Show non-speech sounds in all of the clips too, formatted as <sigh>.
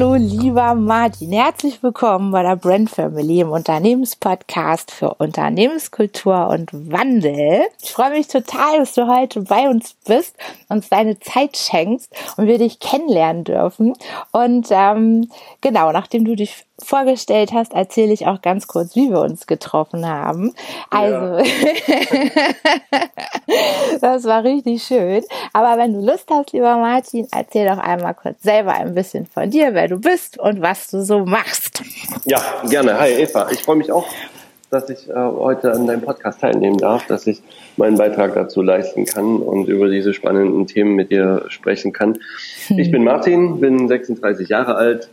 Hallo, lieber Martin. Herzlich willkommen bei der Brand Family im Unternehmenspodcast für Unternehmenskultur und Wandel. Ich freue mich total, dass du heute bei uns bist, uns deine Zeit schenkst und wir dich kennenlernen dürfen. Und ähm, genau, nachdem du dich vorgestellt hast, erzähle ich auch ganz kurz, wie wir uns getroffen haben. Also, ja. <laughs> das war richtig schön. Aber wenn du Lust hast, lieber Martin, erzähl doch einmal kurz selber ein bisschen von dir, wer du bist und was du so machst. Ja, gerne. Hi Eva. Ich freue mich auch, dass ich äh, heute an deinem Podcast teilnehmen darf, dass ich meinen Beitrag dazu leisten kann und über diese spannenden Themen mit dir sprechen kann. Hm. Ich bin Martin, bin 36 Jahre alt,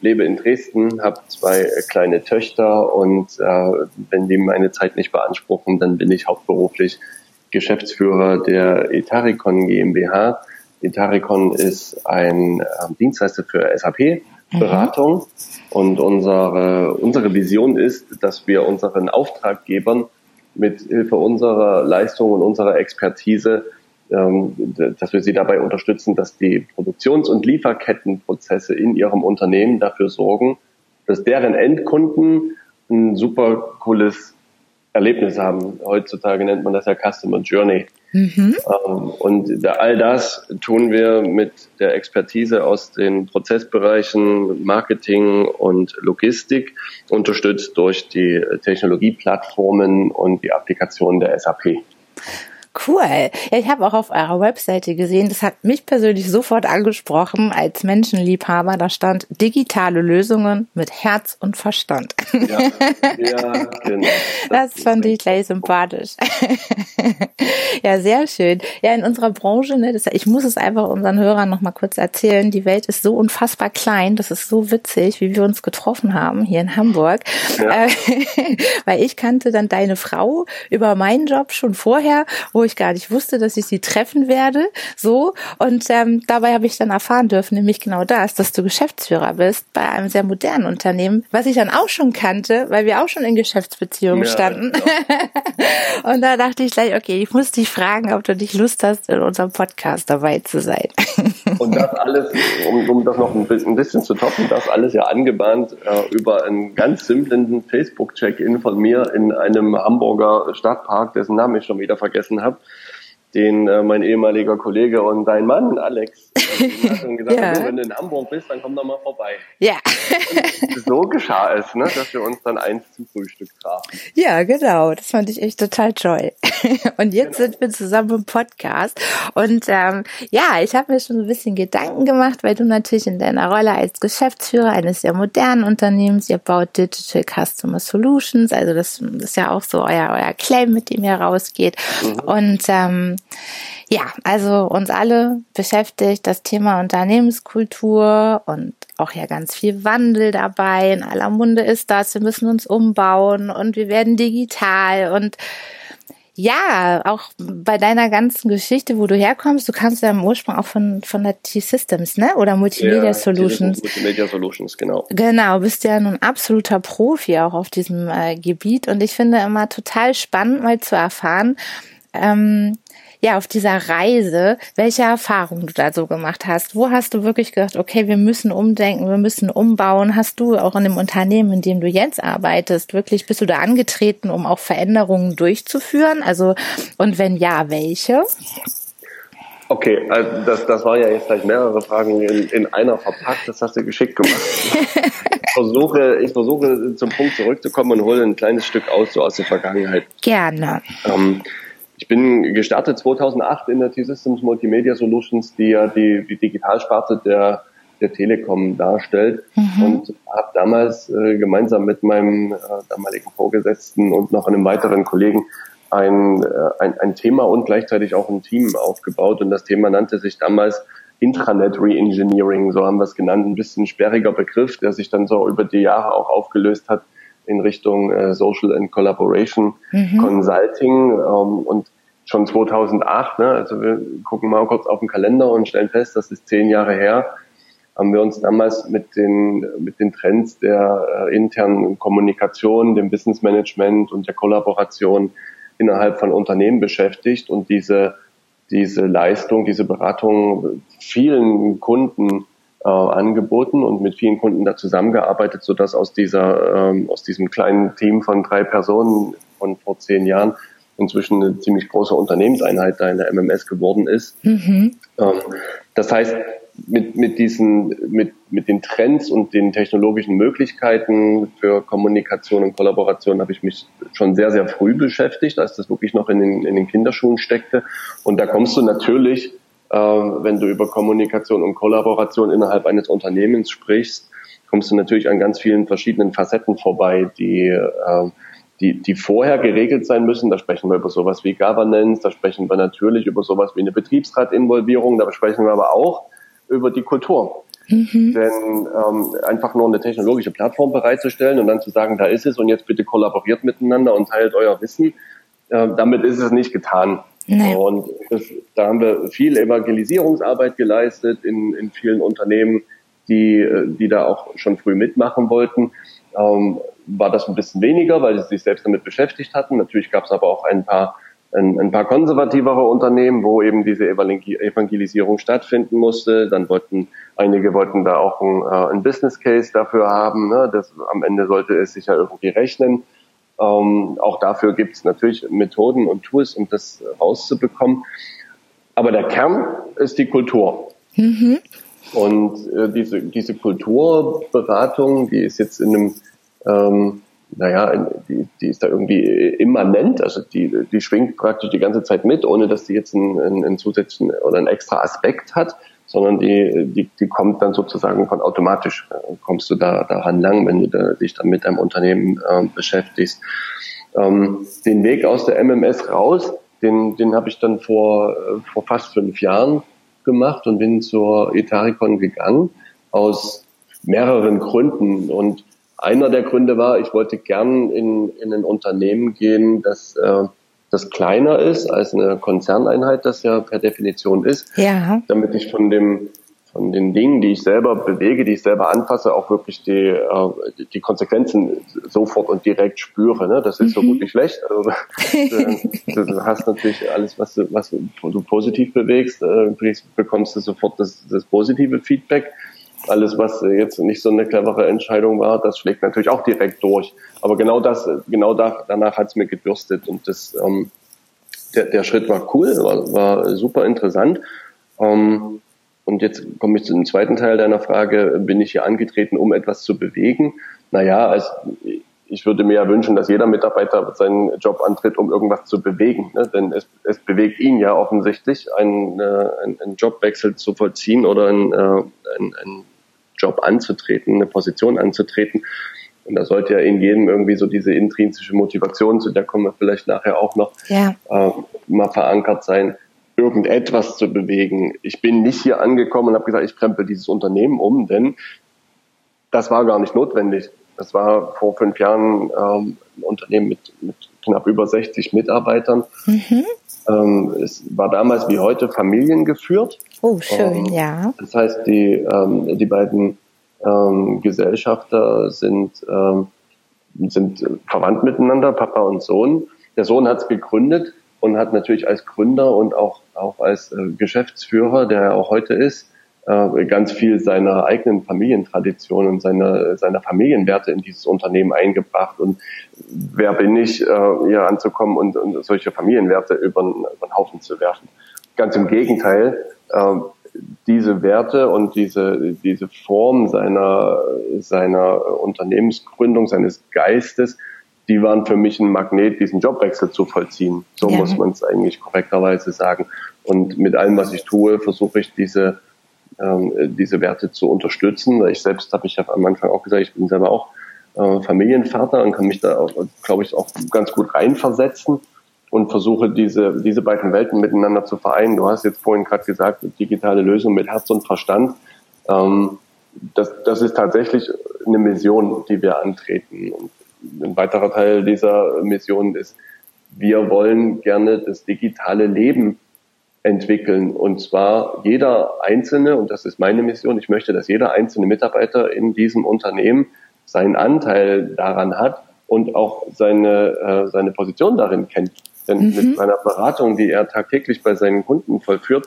lebe in Dresden, habe zwei äh, kleine Töchter und äh, wenn die meine Zeit nicht beanspruchen, dann bin ich hauptberuflich Geschäftsführer der Etaricon GmbH. Etaricon ist ein äh, Dienstleister für SAP-Beratung mhm. und unsere, unsere Vision ist, dass wir unseren Auftraggebern mit Hilfe unserer Leistung und unserer Expertise dass wir sie dabei unterstützen, dass die Produktions- und Lieferkettenprozesse in ihrem Unternehmen dafür sorgen, dass deren Endkunden ein super cooles Erlebnis haben. Heutzutage nennt man das ja Customer Journey. Mhm. Ähm, und all das tun wir mit der Expertise aus den Prozessbereichen Marketing und Logistik, unterstützt durch die Technologieplattformen und die Applikationen der SAP. Cool. Ja, ich habe auch auf eurer Webseite gesehen, das hat mich persönlich sofort angesprochen als Menschenliebhaber. Da stand digitale Lösungen mit Herz und Verstand. Ja, <laughs> ja genau. Das, das fand ich gleich sympathisch. <laughs> ja, sehr schön. Ja, in unserer Branche, ne, das, ich muss es einfach unseren Hörern noch mal kurz erzählen. Die Welt ist so unfassbar klein. Das ist so witzig, wie wir uns getroffen haben hier in Hamburg. Ja. <laughs> Weil ich kannte dann deine Frau über meinen Job schon vorher, wo ich gar nicht wusste, dass ich sie treffen werde. So. Und ähm, dabei habe ich dann erfahren dürfen, nämlich genau das, dass du Geschäftsführer bist bei einem sehr modernen Unternehmen, was ich dann auch schon kannte, weil wir auch schon in Geschäftsbeziehungen ja, standen. Ja. <laughs> und da dachte ich gleich, okay, ich muss dich fragen, ob du nicht Lust hast, in unserem Podcast dabei zu sein. <laughs> und das alles, um, um das noch ein bisschen, ein bisschen zu toppen, das alles ja angebahnt äh, über einen ganz simplen Facebook-Check-In von mir in einem Hamburger Stadtpark, dessen Namen ich schon wieder vergessen habe den äh, mein ehemaliger Kollege und dein Mann, Alex, <laughs> hat schon gesagt, ja. wenn du in Hamburg bist, dann komm doch mal vorbei. Ja. so geschah es, ne, dass wir uns dann eins zum Frühstück trafen. Ja, genau. Das fand ich echt total toll. <laughs> Und jetzt genau. sind wir zusammen im Podcast. Und ähm, ja, ich habe mir schon ein bisschen Gedanken gemacht, weil du natürlich in deiner Rolle als Geschäftsführer eines sehr modernen Unternehmens, ihr baut Digital Customer Solutions, also das ist ja auch so euer, euer Claim, mit dem ihr rausgeht. Mhm. Und ähm, ja, also uns alle beschäftigt das Thema Unternehmenskultur und auch ja ganz viel Wandel dabei. In aller Munde ist das. Wir müssen uns umbauen und wir werden digital und ja, auch bei deiner ganzen Geschichte, wo du herkommst, du kamst ja im Ursprung auch von, von der T-Systems, ne? Oder Multimedia ja, Solutions. Multimedia Solutions, genau. Genau, bist ja nun absoluter Profi auch auf diesem äh, Gebiet und ich finde immer total spannend, mal zu erfahren, ähm, ja, auf dieser Reise, welche Erfahrungen du da so gemacht hast. Wo hast du wirklich gedacht, okay, wir müssen umdenken, wir müssen umbauen? Hast du auch in dem Unternehmen, in dem du jetzt arbeitest, wirklich bist du da angetreten, um auch Veränderungen durchzuführen? Also, und wenn ja, welche? Okay, also das, das waren ja jetzt gleich mehrere Fragen in, in einer verpackt. Das hast du geschickt gemacht. <laughs> ich versuche, ich versuche zum Punkt zurückzukommen und hole ein kleines Stück aus so aus der Vergangenheit. Gerne. Ähm, ich bin gestartet 2008 in der T-Systems Multimedia Solutions, die ja die, die Digitalsparte der, der Telekom darstellt. Mhm. und habe damals äh, gemeinsam mit meinem äh, damaligen Vorgesetzten und noch einem weiteren Kollegen ein, äh, ein, ein Thema und gleichzeitig auch ein Team aufgebaut. Und das Thema nannte sich damals Intranet Reengineering, so haben wir es genannt, ein bisschen sperriger Begriff, der sich dann so über die Jahre auch aufgelöst hat in Richtung äh, Social and Collaboration mhm. Consulting ähm, und schon 2008, ne, also wir gucken mal kurz auf den Kalender und stellen fest, das ist zehn Jahre her, haben wir uns damals mit den, mit den Trends der äh, internen Kommunikation, dem Business Management und der Kollaboration innerhalb von Unternehmen beschäftigt und diese, diese Leistung, diese Beratung vielen Kunden äh, angeboten und mit vielen Kunden da zusammengearbeitet, sodass aus dieser ähm, aus diesem kleinen Team von drei Personen von vor zehn Jahren inzwischen eine ziemlich große Unternehmenseinheit da in der MMS geworden ist. Mhm. Ähm, das heißt, mit, mit diesen, mit, mit den Trends und den technologischen Möglichkeiten für Kommunikation und Kollaboration habe ich mich schon sehr, sehr früh beschäftigt, als das wirklich noch in den, in den Kinderschuhen steckte. Und da kommst du natürlich, wenn du über Kommunikation und Kollaboration innerhalb eines Unternehmens sprichst, kommst du natürlich an ganz vielen verschiedenen Facetten vorbei, die, äh, die, die vorher geregelt sein müssen. Da sprechen wir über sowas wie Governance, da sprechen wir natürlich über sowas wie eine Betriebsratinvolvierung, da sprechen wir aber auch über die Kultur. Mhm. Denn ähm, einfach nur eine technologische Plattform bereitzustellen und dann zu sagen, da ist es und jetzt bitte kollaboriert miteinander und teilt euer Wissen, äh, damit ist es nicht getan. Nee. Und das, da haben wir viel Evangelisierungsarbeit geleistet in, in vielen Unternehmen, die, äh, die da auch schon früh mitmachen wollten. Ähm, war das ein bisschen weniger, weil sie sich selbst damit beschäftigt hatten. Natürlich gab es aber auch ein paar ein, ein paar konservativere Unternehmen, wo eben diese Evangelisierung stattfinden musste. Dann wollten einige wollten da auch ein, äh, ein Business Case dafür haben. Ne? Das, am Ende sollte es sich ja irgendwie rechnen. Ähm, auch dafür gibt es natürlich Methoden und Tools, um das rauszubekommen. Aber der Kern ist die Kultur. Mhm. Und äh, diese, diese Kulturberatung, die ist jetzt in einem ähm, naja, die, die ist da irgendwie immanent, also die, die schwingt praktisch die ganze Zeit mit, ohne dass die jetzt einen, einen, einen zusätzlichen oder einen extra Aspekt hat, sondern die, die, die kommt dann sozusagen von automatisch, äh, kommst du da daran lang, wenn du da, dich dann mit deinem Unternehmen äh, beschäftigst. Ähm, den Weg aus der MMS raus, den, den habe ich dann vor, äh, vor fast fünf Jahren gemacht und bin zur Etaricon gegangen aus mehreren Gründen und einer der Gründe war, ich wollte gern in, in ein Unternehmen gehen, das, äh, das kleiner ist als eine Konzerneinheit, das ja per Definition ist, ja. damit ich von dem von den Dingen, die ich selber bewege, die ich selber anfasse, auch wirklich die, äh, die Konsequenzen sofort und direkt spüre. Ne? Das ist mhm. so gut wie schlecht. Also, <laughs> du, du hast natürlich alles, was du, was du positiv bewegst, äh, bekommst du sofort das, das positive Feedback alles, was jetzt nicht so eine clevere Entscheidung war, das schlägt natürlich auch direkt durch. Aber genau das, genau da, danach hat es mir gebürstet und das, ähm, der, der Schritt war cool, war, war super interessant. Ähm, und jetzt komme ich zu dem zweiten Teil deiner Frage. Bin ich hier angetreten, um etwas zu bewegen? Naja, also ich würde mir ja wünschen, dass jeder Mitarbeiter seinen Job antritt, um irgendwas zu bewegen. Ne? Denn es, es bewegt ihn ja offensichtlich, einen, äh, einen Jobwechsel zu vollziehen oder einen, äh, einen, einen Job anzutreten, eine Position anzutreten. Und da sollte ja in jedem irgendwie so diese intrinsische Motivation, zu der kommen wir vielleicht nachher auch noch, ja. äh, mal verankert sein, irgendetwas zu bewegen. Ich bin nicht hier angekommen und habe gesagt, ich krempel dieses Unternehmen um, denn das war gar nicht notwendig. Das war vor fünf Jahren ähm, ein Unternehmen mit, mit knapp über 60 Mitarbeitern. Mhm. Ähm, es war damals wie heute familiengeführt. Oh, schön, ähm, ja. Das heißt, die, ähm, die beiden ähm, Gesellschafter sind, ähm, sind verwandt miteinander, Papa und Sohn. Der Sohn hat es gegründet und hat natürlich als Gründer und auch, auch als äh, Geschäftsführer, der er auch heute ist, äh, ganz viel seiner eigenen Familientradition und seiner, seiner Familienwerte in dieses Unternehmen eingebracht. Und wer bin ich, äh, hier anzukommen und, und solche Familienwerte über, über den Haufen zu werfen? Ganz im Gegenteil, diese Werte und diese, diese Form seiner, seiner Unternehmensgründung, seines Geistes, die waren für mich ein Magnet, diesen Jobwechsel zu vollziehen. So ja. muss man es eigentlich korrekterweise sagen. Und mit allem, was ich tue, versuche ich diese ähm, diese Werte zu unterstützen. Ich selbst habe ich ja am Anfang auch gesagt, ich bin selber auch äh, Familienvater und kann mich da, glaube ich, auch ganz gut reinversetzen und versuche diese, diese beiden Welten miteinander zu vereinen. Du hast jetzt vorhin gerade gesagt, digitale Lösung mit Herz und Verstand. Ähm, das, das ist tatsächlich eine Mission, die wir antreten. Und ein weiterer Teil dieser Mission ist, wir wollen gerne das digitale Leben entwickeln. Und zwar jeder Einzelne, und das ist meine Mission, ich möchte, dass jeder einzelne Mitarbeiter in diesem Unternehmen seinen Anteil daran hat und auch seine, äh, seine Position darin kennt. Denn mhm. mit seiner Beratung, die er tagtäglich bei seinen Kunden vollführt,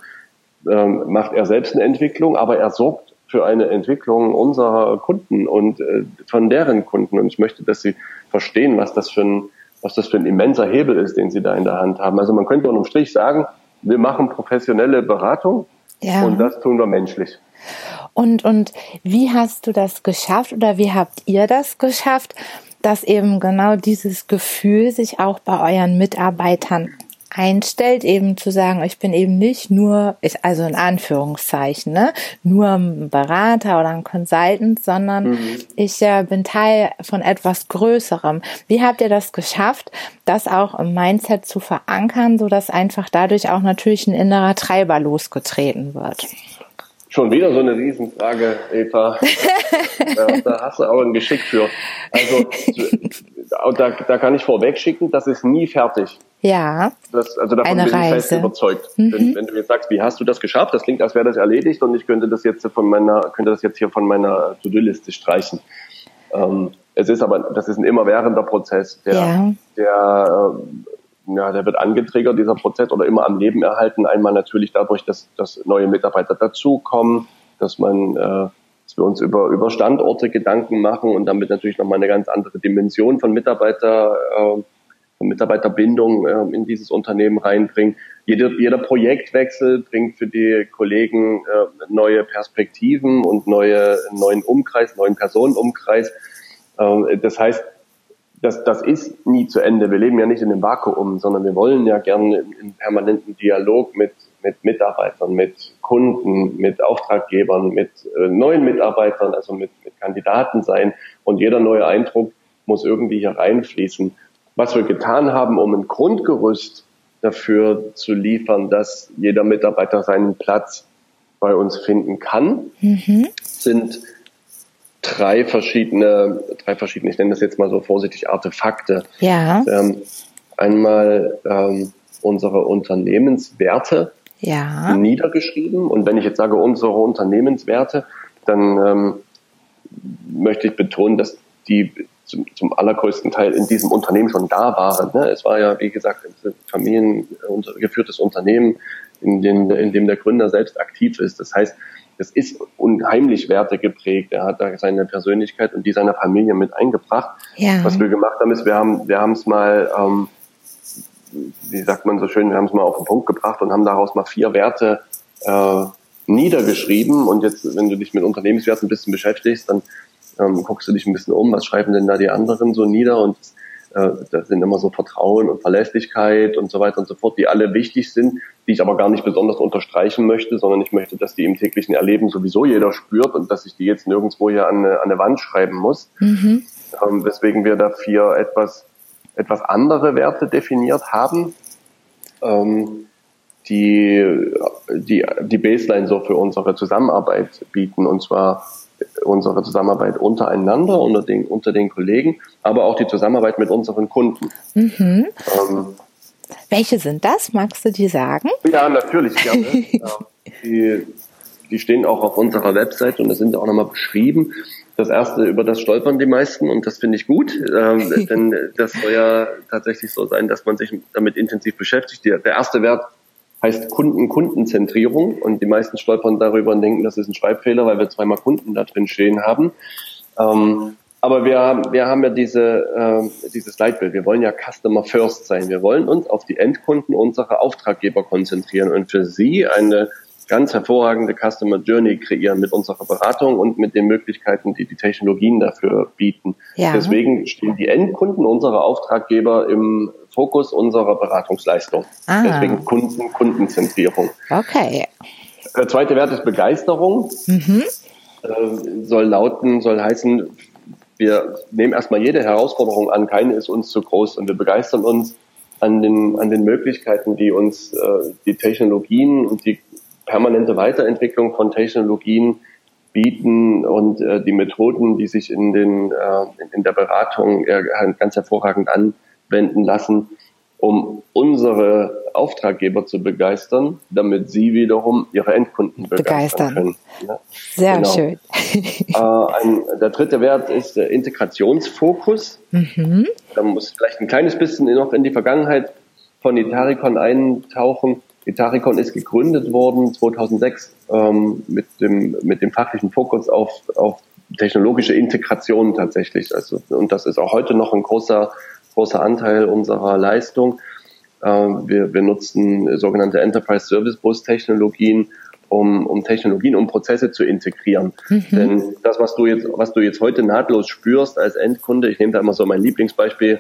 ähm, macht er selbst eine Entwicklung, aber er sorgt für eine Entwicklung unserer Kunden und äh, von deren Kunden. Und ich möchte, dass sie verstehen, was das für ein, was das für ein immenser Hebel ist, den sie da in der Hand haben. Also man könnte unterm Strich sagen, wir machen professionelle Beratung ja. und das tun wir menschlich. Und, und wie hast du das geschafft oder wie habt ihr das geschafft, dass eben genau dieses Gefühl sich auch bei euren Mitarbeitern einstellt, eben zu sagen, ich bin eben nicht nur, ich, also in Anführungszeichen, ne, nur ein Berater oder ein Consultant, sondern mhm. ich äh, bin Teil von etwas Größerem. Wie habt ihr das geschafft, das auch im Mindset zu verankern, so dass einfach dadurch auch natürlich ein innerer Treiber losgetreten wird? Schon wieder so eine Riesenfrage, Eva. <laughs> ja, da hast du aber ein Geschick für. Also <laughs> da, da kann ich vorweg schicken, das ist nie fertig. Ja. Das, also davon bin Reise. ich fest überzeugt. Mhm. Wenn, wenn, du jetzt sagst, wie hast du das geschafft, das klingt, als wäre das erledigt und ich könnte das jetzt von meiner, könnte das jetzt hier von meiner To-Do-Liste streichen. Ähm, es ist aber, das ist ein immerwährender Prozess, der, ja. der, äh, ja, der wird angetriggert, dieser Prozess, oder immer am Leben erhalten. Einmal natürlich dadurch, dass, dass neue Mitarbeiter dazukommen, dass man, äh, dass wir uns über, über Standorte Gedanken machen und damit natürlich nochmal eine ganz andere Dimension von Mitarbeiter, äh, Mitarbeiterbindung äh, in dieses Unternehmen reinbringen. Jeder, jeder Projektwechsel bringt für die Kollegen äh, neue Perspektiven und neue, neuen Umkreis, neuen Personenumkreis. Äh, das heißt, das, das ist nie zu Ende. Wir leben ja nicht in einem Vakuum, sondern wir wollen ja gerne im permanenten Dialog mit, mit Mitarbeitern, mit Kunden, mit Auftraggebern, mit äh, neuen Mitarbeitern, also mit, mit Kandidaten sein. Und jeder neue Eindruck muss irgendwie hier reinfließen was wir getan haben, um ein Grundgerüst dafür zu liefern, dass jeder Mitarbeiter seinen Platz bei uns finden kann, mhm. sind drei verschiedene, drei verschiedene, ich nenne das jetzt mal so vorsichtig, Artefakte. Ja. Ähm, einmal ähm, unsere Unternehmenswerte ja. niedergeschrieben. Und wenn ich jetzt sage unsere Unternehmenswerte, dann ähm, möchte ich betonen, dass die zum, zum allergrößten Teil in diesem Unternehmen schon da waren. Ne? Es war ja, wie gesagt, ein familiengeführtes Unternehmen, in dem, in dem der Gründer selbst aktiv ist. Das heißt, es ist unheimlich Werte geprägt. Er hat da seine Persönlichkeit und die seiner Familie mit eingebracht. Ja. Was wir gemacht haben, ist, wir haben wir haben es mal, ähm, wie sagt man so schön, wir haben es mal auf den Punkt gebracht und haben daraus mal vier Werte äh, niedergeschrieben. Und jetzt, wenn du dich mit Unternehmenswerten ein bisschen beschäftigst, dann ähm, guckst du dich ein bisschen um, was schreiben denn da die anderen so nieder und äh, das sind immer so Vertrauen und Verlässlichkeit und so weiter und so fort, die alle wichtig sind, die ich aber gar nicht besonders unterstreichen möchte, sondern ich möchte, dass die im täglichen Erleben sowieso jeder spürt und dass ich die jetzt nirgendwo hier an eine, an eine Wand schreiben muss. Mhm. Ähm, weswegen wir dafür etwas, etwas andere Werte definiert haben. Ähm, die, die, die Baseline so für unsere Zusammenarbeit bieten. Und zwar unsere Zusammenarbeit untereinander, unter den, unter den Kollegen, aber auch die Zusammenarbeit mit unseren Kunden. Mhm. Ähm, Welche sind das? Magst du die sagen? Ja, natürlich gerne. <laughs> die, die stehen auch auf unserer Website und da sind auch nochmal beschrieben. Das erste, über das stolpern die meisten und das finde ich gut, ähm, <laughs> denn das soll ja tatsächlich so sein, dass man sich damit intensiv beschäftigt. Der, der erste Wert heißt Kunden-Kundenzentrierung und die meisten stolpern darüber und denken, das ist ein Schreibfehler, weil wir zweimal Kunden da drin stehen haben. Ähm, aber wir haben, wir haben ja diese, äh, dieses Leitbild. Wir wollen ja Customer First sein. Wir wollen uns auf die Endkunden unserer Auftraggeber konzentrieren und für sie eine ganz hervorragende Customer Journey kreieren mit unserer Beratung und mit den Möglichkeiten, die die Technologien dafür bieten. Ja. Deswegen stehen die Endkunden unserer Auftraggeber im Fokus unserer Beratungsleistung. Ah. Deswegen Kunden, Kundenzentrierung. Okay. Der zweite Wert ist Begeisterung. Mhm. Äh, soll lauten, soll heißen, wir nehmen erstmal jede Herausforderung an, keine ist uns zu groß und wir begeistern uns an den, an den Möglichkeiten, die uns äh, die Technologien und die permanente Weiterentwicklung von Technologien bieten und äh, die Methoden, die sich in, den, äh, in der Beratung äh, ganz hervorragend anwenden lassen, um unsere Auftraggeber zu begeistern, damit sie wiederum ihre Endkunden begeistern, begeistern. können. Ja, Sehr genau. schön. <laughs> äh, ein, der dritte Wert ist der Integrationsfokus. Mhm. Da muss vielleicht ein kleines bisschen noch in die Vergangenheit von Itaricon eintauchen Itaricon ist gegründet worden 2006 ähm, mit, dem, mit dem fachlichen Fokus auf, auf technologische Integration tatsächlich. Also, und das ist auch heute noch ein großer, großer Anteil unserer Leistung. Ähm, wir, wir nutzen sogenannte Enterprise Service Bus Technologien, um, um Technologien, um Prozesse zu integrieren. Mhm. Denn das, was du jetzt, was du jetzt heute nahtlos spürst als Endkunde, ich nehme da immer so mein Lieblingsbeispiel,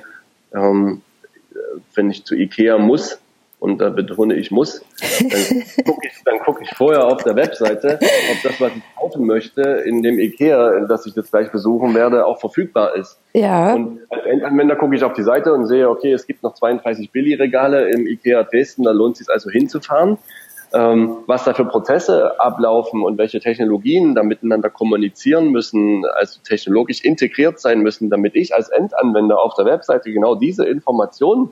ähm, wenn ich zu Ikea muss, und da betone ich muss, dann gucke ich, dann guck ich vorher auf der Webseite, ob das, was ich kaufen möchte, in dem Ikea, das ich jetzt gleich besuchen werde, auch verfügbar ist. Ja. Und als Endanwender gucke ich auf die Seite und sehe, okay, es gibt noch 32 Billigregale im Ikea Dresden, da lohnt es sich also hinzufahren. Ähm, was da für Prozesse ablaufen und welche Technologien da miteinander kommunizieren müssen, also technologisch integriert sein müssen, damit ich als Endanwender auf der Webseite genau diese Informationen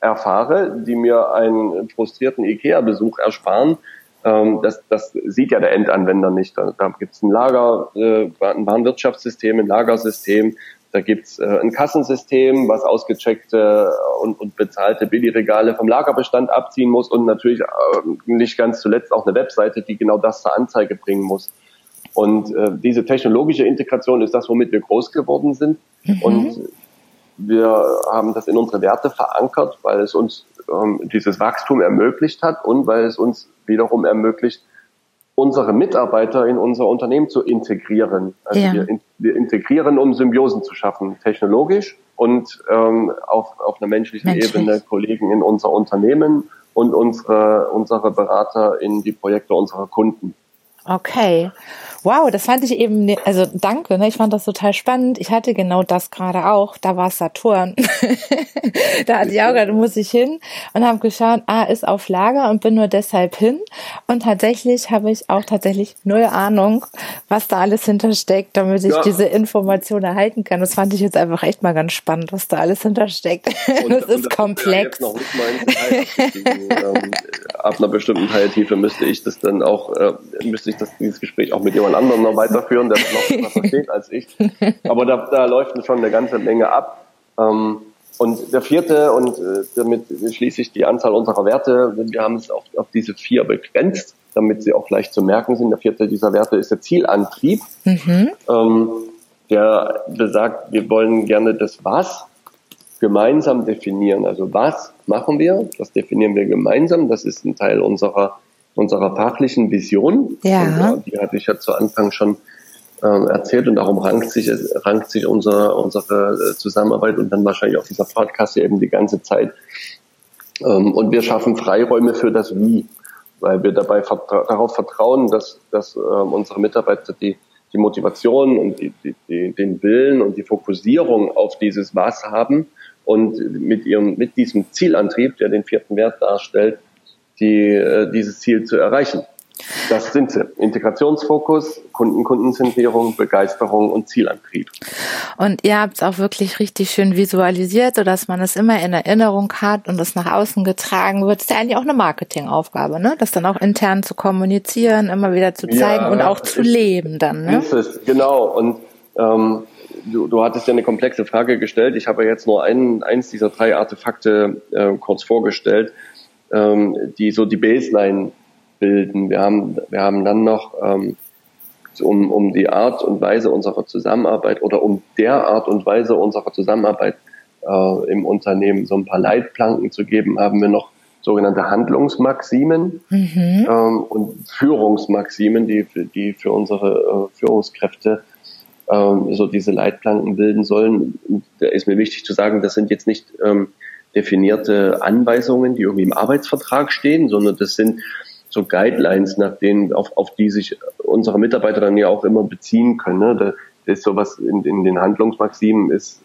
erfahre, die mir einen frustrierten IKEA-Besuch ersparen, ähm, das, das sieht ja der Endanwender nicht. Da, da gibt es ein Lager, äh, ein Warenwirtschaftssystem, ein Lagersystem, da gibt's äh, ein Kassensystem, was ausgecheckte und, und bezahlte Billigregale vom Lagerbestand abziehen muss und natürlich äh, nicht ganz zuletzt auch eine Webseite, die genau das zur Anzeige bringen muss. Und äh, diese technologische Integration ist das, womit wir groß geworden sind. Mhm. Und wir haben das in unsere Werte verankert, weil es uns ähm, dieses Wachstum ermöglicht hat und weil es uns wiederum ermöglicht, unsere Mitarbeiter in unser Unternehmen zu integrieren. Also ja. wir, in, wir, integrieren, um Symbiosen zu schaffen, technologisch und ähm, auf, auf einer menschlichen Menschlich. Ebene Kollegen in unser Unternehmen und unsere, unsere Berater in die Projekte unserer Kunden. Okay. Wow, das fand ich eben, ne, also danke, ne? ich fand das total spannend. Ich hatte genau das gerade auch, da war Saturn. <laughs> da hatte ich auch gerade, muss ich hin und habe geschaut, ah, ist auf Lager und bin nur deshalb hin. Und tatsächlich habe ich auch tatsächlich null Ahnung, was da alles hintersteckt, damit ich ja. diese Information erhalten kann. Das fand ich jetzt einfach echt mal ganz spannend, was da alles hintersteckt. <laughs> Und, das ist das komplex. Ja ähm, ab einer bestimmten Teiltiefe müsste ich das dann auch, äh, müsste ich das, dieses Gespräch auch mit jemand anderen noch weiterführen, der noch <laughs> besser versteht als ich. Aber da, da läuft schon eine ganze Menge ab. Ähm, und der vierte, und äh, damit schließe ich die Anzahl unserer Werte, wir haben es auf, auf diese vier begrenzt, damit sie auch leicht zu merken sind. Der vierte dieser Werte ist der Zielantrieb. Mhm. Ähm, der besagt, wir wollen gerne das Was gemeinsam definieren. Also was machen wir? Das definieren wir gemeinsam. Das ist ein Teil unserer unserer fachlichen Vision. Ja. Und, ja die hatte ich ja zu Anfang schon äh, erzählt und darum rankt sich, rankt sich unsere, unsere äh, Zusammenarbeit und dann wahrscheinlich auch dieser Podcast eben die ganze Zeit. Ähm, und wir schaffen Freiräume für das Wie, weil wir dabei vertra darauf vertrauen, dass, dass äh, unsere Mitarbeiter die, die Motivation und die, die, die, den Willen und die Fokussierung auf dieses Was haben und mit ihrem, mit diesem Zielantrieb, der den vierten Wert darstellt, die, äh, dieses Ziel zu erreichen. Das sind sie. Integrationsfokus, Kunden, Kundenzentrierung, Begeisterung und Zielantrieb. Und ihr habt es auch wirklich richtig schön visualisiert, sodass man es immer in Erinnerung hat und es nach außen getragen wird. Das ist ja eigentlich auch eine Marketingaufgabe, ne? Das dann auch intern zu kommunizieren, immer wieder zu zeigen ja, und auch zu ist, leben dann. Ne? Ist es, genau. Und ähm, du, du hattest ja eine komplexe Frage gestellt. Ich habe ja jetzt nur ein, eins dieser drei Artefakte äh, kurz vorgestellt ähm, die so die Baseline bilden. Wir haben, wir haben dann noch ähm, um, um die Art und Weise unserer Zusammenarbeit oder um der Art und Weise unserer Zusammenarbeit äh, im Unternehmen so ein paar Leitplanken zu geben, haben wir noch sogenannte Handlungsmaximen mhm. ähm, und Führungsmaximen, die für, die für unsere äh, Führungskräfte ähm, so diese Leitplanken bilden sollen. Da ist mir wichtig zu sagen, das sind jetzt nicht ähm, definierte Anweisungen, die irgendwie im Arbeitsvertrag stehen, sondern das sind so Guidelines, nach denen, auf, auf die sich unsere Mitarbeiter dann ja auch immer beziehen können. Ne? Da ist sowas in, in den Handlungsmaximen ist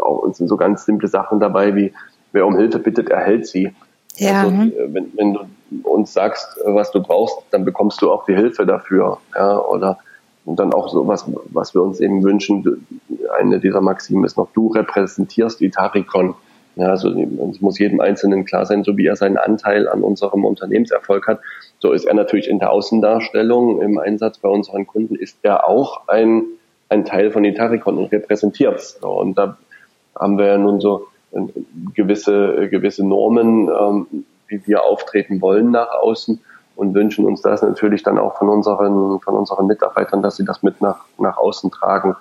auch sind so ganz simple Sachen dabei wie wer um Hilfe bittet, erhält sie. Ja. Also, wenn, wenn du uns sagst, was du brauchst, dann bekommst du auch die Hilfe dafür. Ja, oder und dann auch so was, was wir uns eben wünschen. Eine dieser Maximen ist noch, du repräsentierst Itaricon. Ja, also es muss jedem Einzelnen klar sein, so wie er seinen Anteil an unserem Unternehmenserfolg hat, so ist er natürlich in der Außendarstellung im Einsatz bei unseren Kunden, ist er auch ein, ein Teil von Itaricon und repräsentiert es. Und da haben wir ja nun so gewisse, gewisse Normen, ähm, wie wir auftreten wollen nach außen und wünschen uns das natürlich dann auch von unseren, von unseren Mitarbeitern, dass sie das mit nach, nach außen tragen.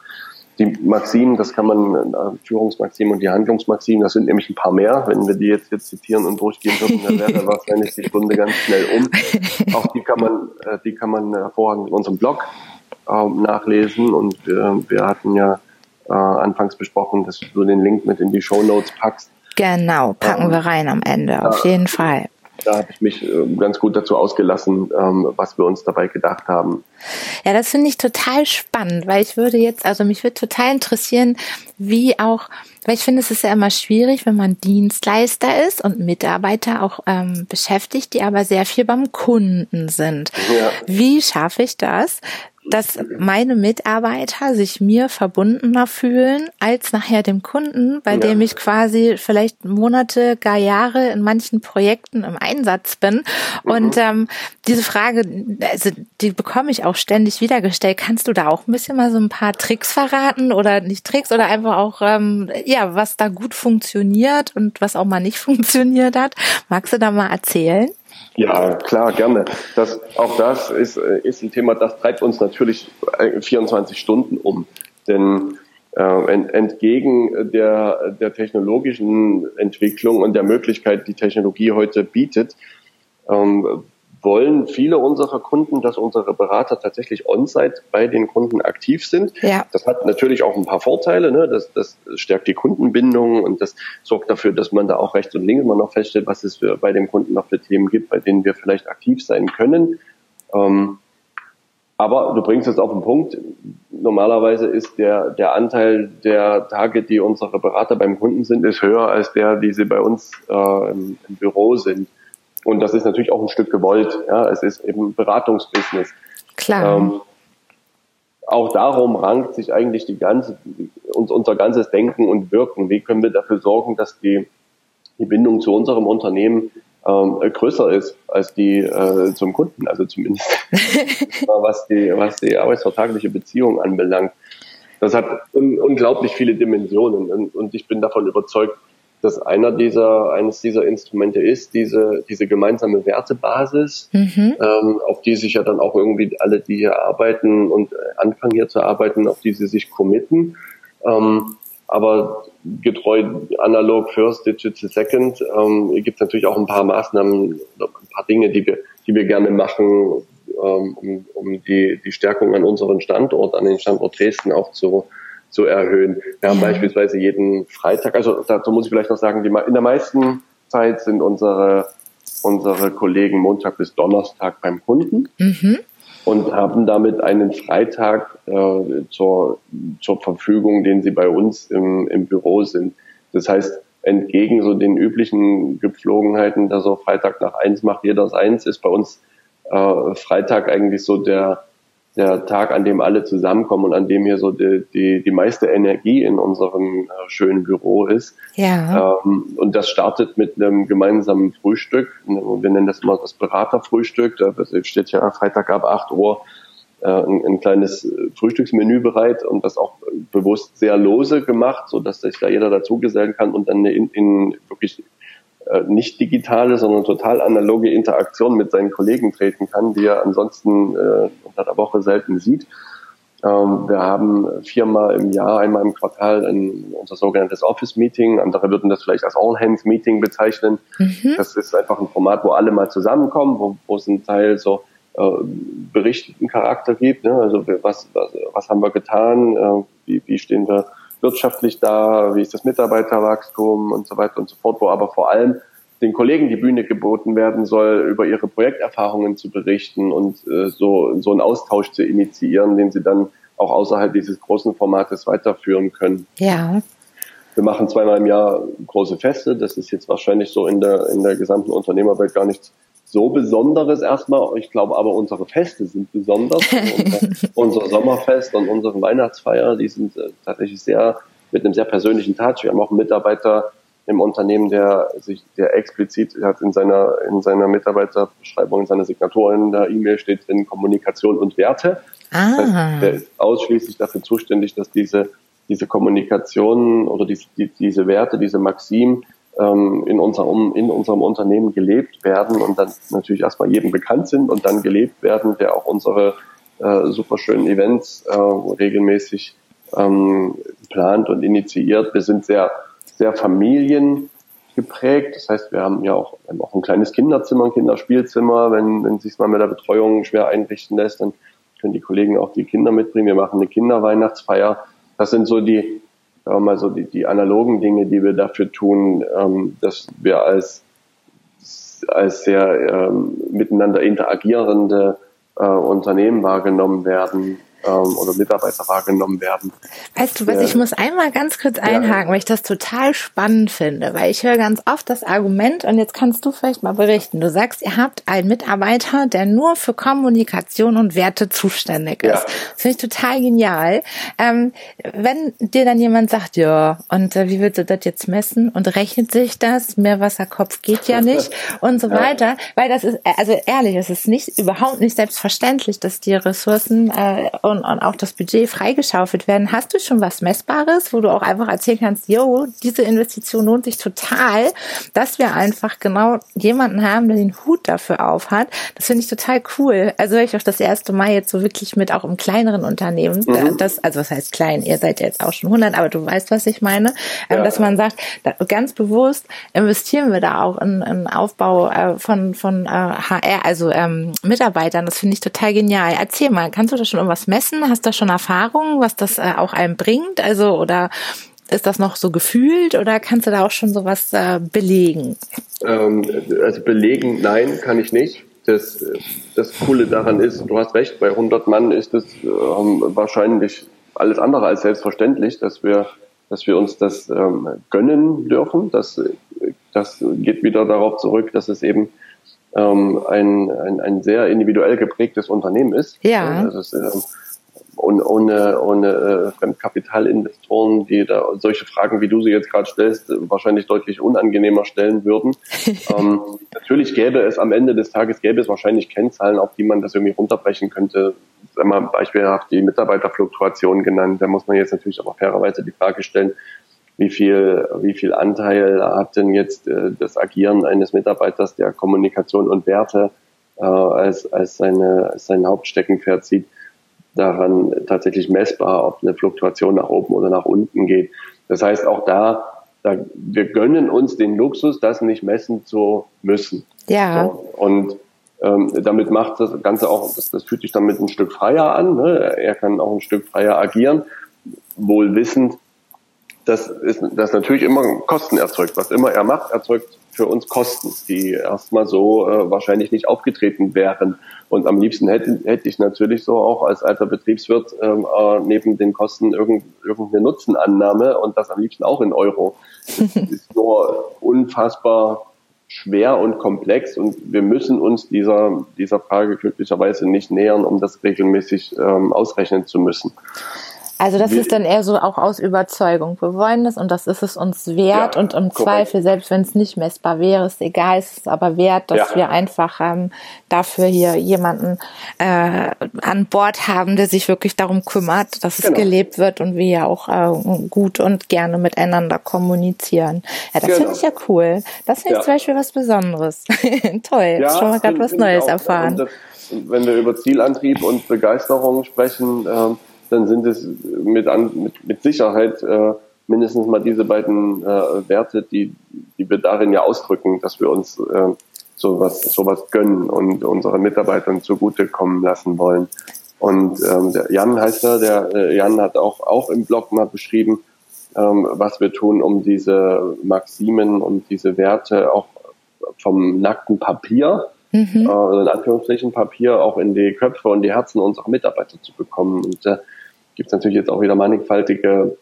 Die Maximen, das kann man, äh, Führungsmaximen und die Handlungsmaximen, das sind nämlich ein paar mehr. Wenn wir die jetzt, jetzt zitieren und durchgehen würden, dann wäre wahrscheinlich die Stunde ganz schnell um. <laughs> Auch die kann man, äh, die kann man hervorragend in unserem Blog äh, nachlesen und wir, hatten ja anfangs besprochen, dass du den Link mit in die Show Notes packst. Genau, packen ähm, wir rein am Ende, auf jeden Fall da habe ich mich äh, ganz gut dazu ausgelassen, ähm, was wir uns dabei gedacht haben. Ja, das finde ich total spannend, weil ich würde jetzt, also mich würde total interessieren, wie auch, weil ich finde, es ist ja immer schwierig, wenn man Dienstleister ist und Mitarbeiter auch ähm, beschäftigt, die aber sehr viel beim Kunden sind. Ja. Wie schaffe ich das, dass meine Mitarbeiter sich mir verbundener fühlen als nachher dem Kunden, bei ja. dem ich quasi vielleicht Monate, gar Jahre in manchen Projekten im Einsatz bin. Mhm. Und ähm, diese Frage, also die bekomme ich auch ständig wiedergestellt. Kannst du da auch ein bisschen mal so ein paar Tricks verraten oder nicht Tricks oder einfach auch ähm, ja, was da gut funktioniert und was auch mal nicht <laughs> funktioniert hat? Magst du da mal erzählen? Ja, klar, gerne. Das, auch das ist, äh, ist ein Thema, das treibt uns natürlich 24 äh, Stunden um. Denn äh, entgegen der, der technologischen Entwicklung und der Möglichkeit, die Technologie heute bietet, ähm, wollen viele unserer Kunden, dass unsere Berater tatsächlich on-site bei den Kunden aktiv sind. Ja. Das hat natürlich auch ein paar Vorteile. Ne? Das, das stärkt die Kundenbindung und das sorgt dafür, dass man da auch rechts und links immer noch feststellt, was es für, bei dem Kunden noch für Themen gibt, bei denen wir vielleicht aktiv sein können. Ähm, aber du bringst es auf den Punkt. Normalerweise ist der, der Anteil der Tage, die unsere Berater beim Kunden sind, ist höher als der, die sie bei uns äh, im, im Büro sind. Und das ist natürlich auch ein Stück gewollt. Ja, es ist eben Beratungsbusiness. Klar. Ähm, auch darum rankt sich eigentlich die ganze, unser ganzes Denken und Wirken. Wie können wir dafür sorgen, dass die, die Bindung zu unserem Unternehmen ähm, größer ist als die äh, zum Kunden, also zumindest <laughs> <laughs> was die, was die arbeitsvertragliche Beziehung anbelangt. Das hat un unglaublich viele Dimensionen und, und ich bin davon überzeugt, dass einer dieser, eines dieser Instrumente ist, diese, diese gemeinsame Wertebasis, mhm. ähm, auf die sich ja dann auch irgendwie alle, die hier arbeiten und anfangen hier zu arbeiten, auf die sie sich committen. Ähm, aber getreu analog first, digital second, ähm, gibt es natürlich auch ein paar Maßnahmen, ein paar Dinge, die wir, die wir gerne machen, ähm, um, um die, die Stärkung an unseren Standort, an den Standort Dresden auch zu, zu erhöhen. Wir haben beispielsweise jeden Freitag, also dazu muss ich vielleicht noch sagen, die, in der meisten Zeit sind unsere, unsere Kollegen Montag bis Donnerstag beim Kunden. Mhm. Und haben damit einen Freitag äh, zur, zur Verfügung, den sie bei uns im, im Büro sind. Das heißt, entgegen so den üblichen Gepflogenheiten, dass so Freitag nach eins macht jeder seins, ist bei uns äh, Freitag eigentlich so der der Tag, an dem alle zusammenkommen und an dem hier so die, die, die meiste Energie in unserem äh, schönen Büro ist. Ja. Ähm, und das startet mit einem gemeinsamen Frühstück. Wir nennen das immer das Beraterfrühstück. Da steht ja Freitag ab 8 Uhr äh, ein, ein, kleines Frühstücksmenü bereit und das auch bewusst sehr lose gemacht, so dass sich da jeder dazugesellen kann und dann in, in wirklich äh, nicht digitale, sondern total analoge Interaktion mit seinen Kollegen treten kann, die er ansonsten äh, unter der Woche selten sieht. Ähm, wir haben viermal im Jahr, einmal im Quartal ein, unser sogenanntes Office-Meeting. Andere würden das vielleicht als All-Hands-Meeting bezeichnen. Mhm. Das ist einfach ein Format, wo alle mal zusammenkommen, wo, wo es einen Teil so äh, berichteten Charakter gibt. Ne? Also was, was, was haben wir getan? Äh, wie, wie stehen wir wirtschaftlich da, wie ist das Mitarbeiterwachstum und so weiter und so fort, wo aber vor allem den Kollegen die Bühne geboten werden soll, über ihre Projekterfahrungen zu berichten und äh, so, so einen Austausch zu initiieren, den sie dann auch außerhalb dieses großen Formates weiterführen können. Ja. Wir machen zweimal im Jahr große Feste. Das ist jetzt wahrscheinlich so in der, in der gesamten Unternehmerwelt gar nichts so Besonderes erstmal. Ich glaube aber, unsere Feste sind besonders. unser, <laughs> unser, Sommerfest und unsere Weihnachtsfeier, die sind äh, tatsächlich sehr mit einem sehr persönlichen Touch. Wir haben auch einen Mitarbeiter im Unternehmen, der sich, der explizit hat in seiner, in seiner Mitarbeiterbeschreibung, in seiner Signatur in der E-Mail steht drin Kommunikation und Werte. Ah. Das heißt, der ist ausschließlich dafür zuständig, dass diese, diese Kommunikation oder die, die, diese Werte, diese Maxim ähm, in, unserem, in unserem Unternehmen gelebt werden und dann natürlich erstmal jedem bekannt sind und dann gelebt werden, der auch unsere äh, super schönen Events äh, regelmäßig ähm, plant und initiiert. Wir sind sehr, sehr familiengeprägt. Das heißt, wir haben ja auch, haben auch ein kleines Kinderzimmer, ein Kinderspielzimmer. Wenn, wenn sich mal mit der Betreuung schwer einrichten lässt, dann können die Kollegen auch die Kinder mitbringen. Wir machen eine Kinderweihnachtsfeier. Das sind so die, sagen wir mal so die, die analogen Dinge, die wir dafür tun, ähm, dass wir als, als sehr ähm, miteinander interagierende äh, Unternehmen wahrgenommen werden ähm, oder Mitarbeiter wahrgenommen werden. Weißt du was, ja. ich muss einmal ganz kurz einhaken, ja. weil ich das total spannend finde, weil ich höre ganz oft das Argument, und jetzt kannst du vielleicht mal berichten, du sagst, ihr habt einen Mitarbeiter, der nur für Kommunikation und Werte zuständig ist. Ja. Das finde ich total genial. Ähm, wenn dir dann jemand sagt, ja, und äh, wie willst du das jetzt messen und rechnet sich das, Meerwasserkopf geht ja nicht <laughs> und so weiter, weil das ist, also ehrlich, es ist nicht, überhaupt nicht selbstverständlich, dass die Ressourcen äh, und, und auch das Budget freigeschaufelt werden. Hast du schon was Messbares, wo du auch einfach erzählen kannst, yo, diese Investition lohnt sich total, dass wir einfach genau jemanden haben, der den Hut dafür aufhat. Das finde ich total cool. Also ich auch das erste Mal jetzt so wirklich mit auch im kleineren Unternehmen, mhm. das, also was heißt klein, ihr seid jetzt auch schon 100, aber du weißt, was ich meine, ähm, ja. dass man sagt, ganz bewusst investieren wir da auch in, in Aufbau äh, von, von äh, HR, also ähm, Mitarbeitern. Das finde ich total genial. Erzähl mal, kannst du da schon irgendwas messen? Messen? Hast du schon Erfahrungen, was das äh, auch einem bringt? Also, oder ist das noch so gefühlt oder kannst du da auch schon sowas äh, belegen? Ähm, also belegen, nein, kann ich nicht. Das, das Coole daran ist, du hast recht, bei 100 Mann ist es ähm, wahrscheinlich alles andere als selbstverständlich, dass wir, dass wir uns das ähm, gönnen dürfen. Das, das geht wieder darauf zurück, dass es eben ähm, ein, ein, ein sehr individuell geprägtes Unternehmen ist. Ja. Also es, ähm, und ohne, ohne äh, Fremdkapitalinvestoren, die da solche Fragen, wie du sie jetzt gerade stellst, wahrscheinlich deutlich unangenehmer stellen würden. <laughs> ähm, natürlich gäbe es am Ende des Tages, gäbe es wahrscheinlich Kennzahlen, auf die man das irgendwie runterbrechen könnte. Sag mal, beispielhaft die Mitarbeiterfluktuation genannt. Da muss man jetzt natürlich aber fairerweise die Frage stellen, wie viel, wie viel Anteil hat denn jetzt äh, das Agieren eines Mitarbeiters, der Kommunikation und Werte äh, als, als, seine, als sein Hauptsteckenpferd sieht daran tatsächlich messbar, ob eine Fluktuation nach oben oder nach unten geht. Das heißt, auch da, da wir gönnen uns den Luxus, das nicht messen zu müssen. Ja. So, und ähm, damit macht das Ganze auch, das, das fühlt sich damit ein Stück freier an. Ne? Er kann auch ein Stück freier agieren, wohl wissend, dass das natürlich immer Kosten erzeugt. Was immer er macht, erzeugt für uns Kosten, die erstmal so äh, wahrscheinlich nicht aufgetreten wären. Und am liebsten hätte, hätte ich natürlich so auch als alter Betriebswirt ähm, äh, neben den Kosten irgend, irgendeine Nutzenannahme und das am liebsten auch in Euro. <laughs> Das ist nur unfassbar schwer und komplex und wir müssen uns dieser, dieser Frage glücklicherweise nicht nähern, um das regelmäßig ähm, ausrechnen zu müssen. Also das ist dann eher so auch aus Überzeugung. Wir wollen das und das ist es uns wert ja, und im. Zweifel, selbst wenn es nicht messbar wäre, ist egal, es ist aber wert, dass ja. wir einfach ähm, dafür hier jemanden äh, an Bord haben, der sich wirklich darum kümmert, dass es genau. gelebt wird und wir ja auch äh, gut und gerne miteinander kommunizieren. Ja, das genau. finde ich ja cool. Das finde ich ja. zum Beispiel was Besonderes. <laughs> Toll, ja, schon mal gerade was Neues erfahren. Das, wenn wir über Zielantrieb und Begeisterung sprechen, äh, dann sind es mit, an, mit, mit Sicherheit äh, mindestens mal diese beiden äh, Werte, die, die wir darin ja ausdrücken, dass wir uns äh, sowas, sowas gönnen und unseren Mitarbeitern zugutekommen lassen wollen. Und ähm, der Jan heißt er, der äh, Jan hat auch, auch im Blog mal beschrieben, ähm, was wir tun, um diese Maximen und diese Werte auch vom nackten Papier mhm. äh, in Anführungsstrichen Papier auch in die Köpfe und die Herzen unserer Mitarbeiter zu bekommen. Und äh, gibt es natürlich jetzt auch wieder mannigfaltige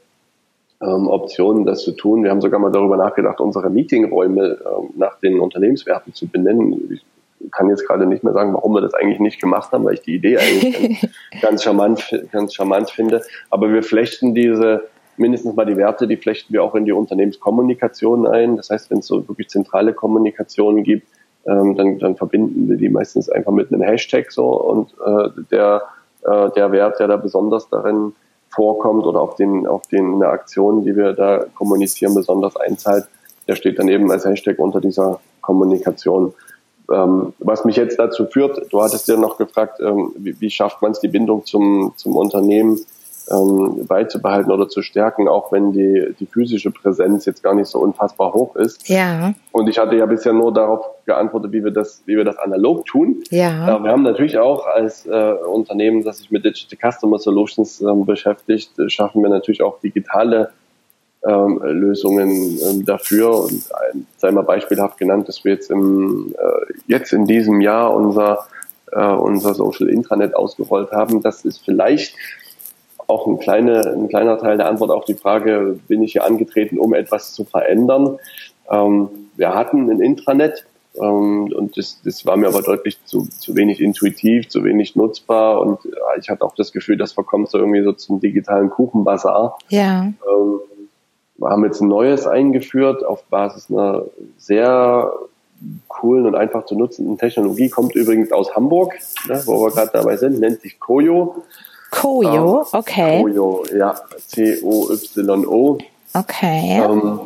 ähm, Optionen, das zu tun. Wir haben sogar mal darüber nachgedacht, unsere Meetingräume ähm, nach den Unternehmenswerten zu benennen. Ich kann jetzt gerade nicht mehr sagen, warum wir das eigentlich nicht gemacht haben, weil ich die Idee eigentlich ganz, <laughs> charmant, ganz charmant finde. Aber wir flechten diese mindestens mal die Werte, die flechten wir auch in die Unternehmenskommunikation ein. Das heißt, wenn es so wirklich zentrale Kommunikation gibt, ähm, dann, dann verbinden wir die meistens einfach mit einem Hashtag so und äh, der äh, der Wert, der da besonders darin vorkommt oder auf den, auf den eine Aktion, die wir da kommunizieren, besonders einzahlt, der steht dann eben als Hashtag unter dieser Kommunikation. Ähm, was mich jetzt dazu führt, du hattest ja noch gefragt, ähm, wie, wie, schafft man es, die Bindung zum, zum Unternehmen ähm, beizubehalten oder zu stärken, auch wenn die, die physische Präsenz jetzt gar nicht so unfassbar hoch ist. Ja. Und ich hatte ja bisher nur darauf geantwortet, wie wir das, wie wir das analog tun. Ja. Äh, wir haben natürlich auch als äh, Unternehmen, das sich mit Digital Customer Solutions ähm, beschäftigt, äh, schaffen wir natürlich auch digitale ähm, Lösungen ähm, dafür. Und ein, sei mal beispielhaft genannt, dass wir jetzt im äh, jetzt in diesem Jahr unser äh, unser Social Intranet ausgerollt haben. Das ist vielleicht auch ein, kleine, ein kleiner Teil der Antwort auf die Frage, bin ich hier angetreten, um etwas zu verändern. Ähm, wir hatten ein Intranet ähm, und das, das war mir aber deutlich zu, zu wenig intuitiv, zu wenig nutzbar und äh, ich hatte auch das Gefühl, das verkommt so irgendwie so zum digitalen Kuchenbazar. Ja. Ähm, wir haben jetzt ein neues eingeführt auf Basis einer sehr coolen und einfach zu nutzenden Technologie. Kommt übrigens aus Hamburg, ne, wo wir gerade dabei sind, nennt sich Koyo. Koyo, ähm, okay. Koyo, ja, C-O-Y-O. Okay. Ähm,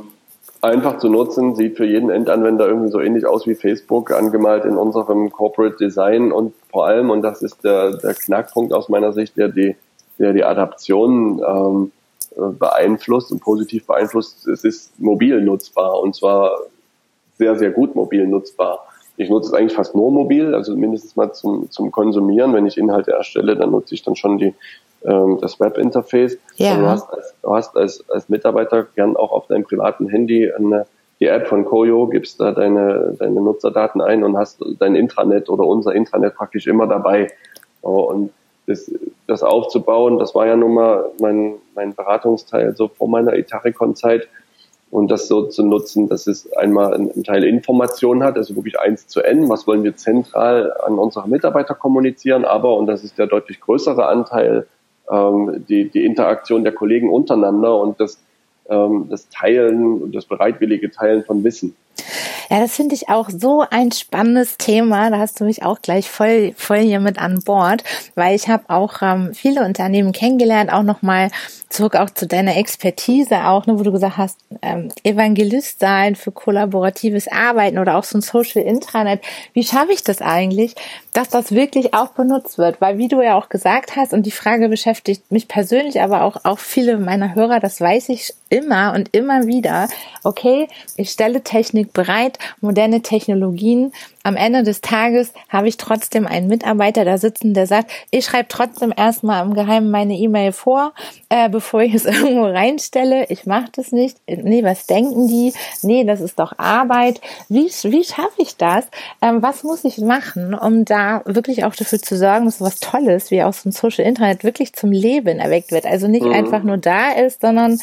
einfach zu nutzen, sieht für jeden Endanwender irgendwie so ähnlich aus wie Facebook, angemalt in unserem Corporate Design und vor allem, und das ist der, der Knackpunkt aus meiner Sicht, der die, der die Adaption ähm, beeinflusst und positiv beeinflusst, es ist mobil nutzbar und zwar sehr, sehr gut mobil nutzbar. Ich nutze es eigentlich fast nur mobil, also mindestens mal zum, zum Konsumieren. Wenn ich Inhalte erstelle, dann nutze ich dann schon die, ähm, das Webinterface. Ja. Du hast, als, du hast als, als Mitarbeiter gern auch auf deinem privaten Handy eine, die App von Koyo, gibst da deine, deine Nutzerdaten ein und hast dein Intranet oder unser Intranet praktisch immer dabei. Und das, das aufzubauen, das war ja nun mal mein, mein Beratungsteil so vor meiner Itaricon-Zeit und das so zu nutzen, dass es einmal einen Teil Information hat, also wirklich eins zu N, was wollen wir zentral an unsere Mitarbeiter kommunizieren, aber, und das ist der deutlich größere Anteil, ähm, die, die Interaktion der Kollegen untereinander und das, ähm, das Teilen und das bereitwillige Teilen von Wissen. Ja, das finde ich auch so ein spannendes Thema. Da hast du mich auch gleich voll, voll hier mit an Bord, weil ich habe auch ähm, viele Unternehmen kennengelernt, auch nochmal zurück auch zu deiner Expertise auch, ne, wo du gesagt hast, ähm, Evangelist sein für kollaboratives Arbeiten oder auch so ein Social Intranet. Wie schaffe ich das eigentlich, dass das wirklich auch benutzt wird? Weil wie du ja auch gesagt hast, und die Frage beschäftigt mich persönlich, aber auch, auch viele meiner Hörer, das weiß ich immer und immer wieder. Okay, ich stelle Technik bereit, moderne Technologien. Am Ende des Tages habe ich trotzdem einen Mitarbeiter da sitzen, der sagt, ich schreibe trotzdem erstmal im Geheimen meine E-Mail vor, äh, bevor ich es <laughs> irgendwo reinstelle. Ich mache das nicht. Nee, was denken die? Nee, das ist doch Arbeit. Wie, wie schaffe ich das? Ähm, was muss ich machen, um da wirklich auch dafür zu sorgen, dass was Tolles wie aus dem Social Internet wirklich zum Leben erweckt wird? Also nicht mhm. einfach nur da ist, sondern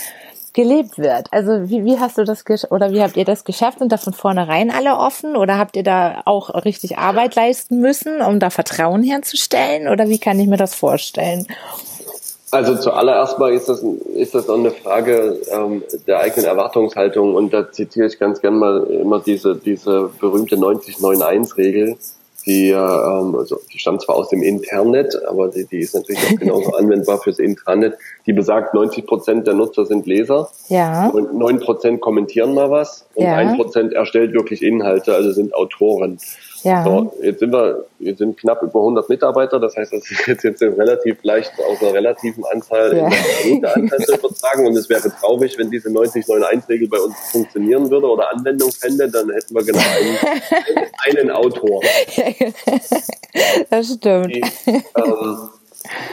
gelebt wird. Also wie, wie hast du das oder wie habt ihr das geschafft? Sind da von vornherein alle offen oder habt ihr da auch richtig Arbeit leisten müssen, um da Vertrauen herzustellen? Oder wie kann ich mir das vorstellen? Also zuallererst mal ist das, ist das auch eine Frage ähm, der eigenen Erwartungshaltung und da zitiere ich ganz gern mal immer diese, diese berühmte 90-9-1-Regel die, ähm, also die stammt zwar aus dem Internet, aber die, die ist natürlich auch genauso <laughs> anwendbar fürs Intranet. Die besagt, 90 Prozent der Nutzer sind Leser. Ja. Und 9 Prozent kommentieren mal was. Und ja. 1 Prozent erstellt wirklich Inhalte, also sind Autoren. Ja. So, jetzt sind wir, wir sind knapp über 100 Mitarbeiter, das heißt, das ist jetzt, jetzt relativ leicht aus einer relativen Anzahl ja. in eine Anzahl zu übertragen und es wäre traurig, wenn diese 90-9-1-Regel bei uns funktionieren würde oder Anwendung fände, dann hätten wir genau einen, <laughs> einen Autor. das stimmt. Die, ähm,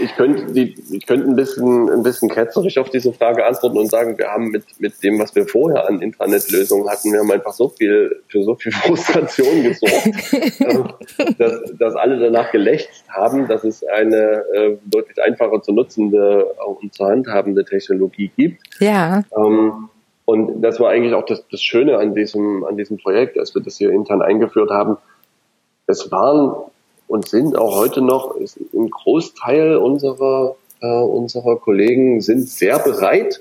ich könnte, die, ich könnte ein bisschen, ein bisschen ketzerisch auf diese Frage antworten und sagen, wir haben mit, mit dem, was wir vorher an Intranet-Lösungen hatten, wir haben einfach so viel, für so viel <laughs> Frustration gesorgt, dass, dass alle danach gelächzt haben, dass es eine äh, deutlich einfacher zu nutzende und zu handhabende Technologie gibt. Ja. Ähm, und das war eigentlich auch das, das Schöne an diesem, an diesem Projekt, als wir das hier intern eingeführt haben. Es waren und sind auch heute noch, ein Großteil unserer, äh, unserer Kollegen sind sehr bereit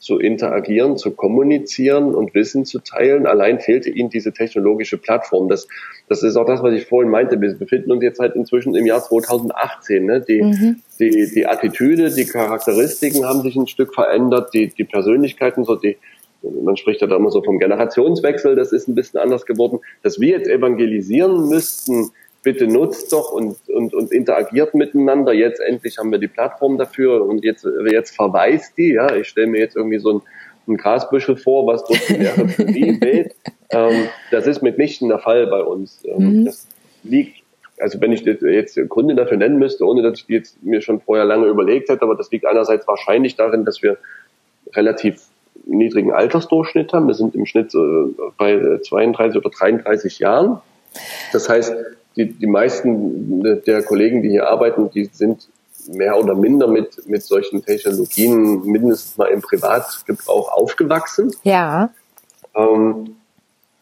zu interagieren, zu kommunizieren und Wissen zu teilen. Allein fehlte ihnen diese technologische Plattform. Das, das ist auch das, was ich vorhin meinte. Wir befinden uns jetzt halt inzwischen im Jahr 2018. Ne? Die, mhm. die, die Attitüde, die Charakteristiken haben sich ein Stück verändert, die, die Persönlichkeiten, so die, man spricht ja da immer so vom Generationswechsel, das ist ein bisschen anders geworden, dass wir jetzt evangelisieren müssten, bitte nutzt doch und, und, und interagiert miteinander. Jetzt endlich haben wir die Plattform dafür und jetzt, jetzt verweist die. Ja, ich stelle mir jetzt irgendwie so ein, ein Grasbüschel vor, was durch die leere Prärie weht. Ähm, das ist mitnichten der Fall bei uns. Ähm, mhm. Das liegt, also wenn ich jetzt Gründe dafür nennen müsste, ohne dass ich die jetzt mir schon vorher lange überlegt hätte, aber das liegt einerseits wahrscheinlich darin, dass wir relativ niedrigen Altersdurchschnitt haben. Wir sind im Schnitt äh, bei 32 oder 33 Jahren. Das heißt, die, die meisten der Kollegen, die hier arbeiten, die sind mehr oder minder mit, mit solchen Technologien mindestens mal im Privatgebrauch aufgewachsen. Ja. Ähm,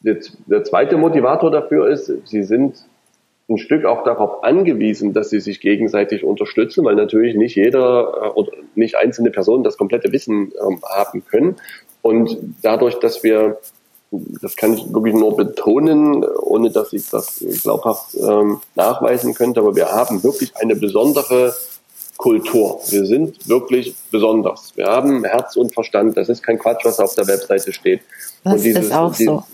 der, der zweite Motivator dafür ist, sie sind ein Stück auch darauf angewiesen, dass sie sich gegenseitig unterstützen, weil natürlich nicht jeder äh, oder nicht einzelne Personen das komplette Wissen ähm, haben können. Und dadurch, dass wir das kann ich wirklich nur betonen, ohne dass ich das glaubhaft ähm, nachweisen könnte, aber wir haben wirklich eine besondere Kultur. Wir sind wirklich besonders. Wir haben Herz und Verstand. Das ist kein Quatsch, was auf der Webseite steht. Das und dieses, ist auch so.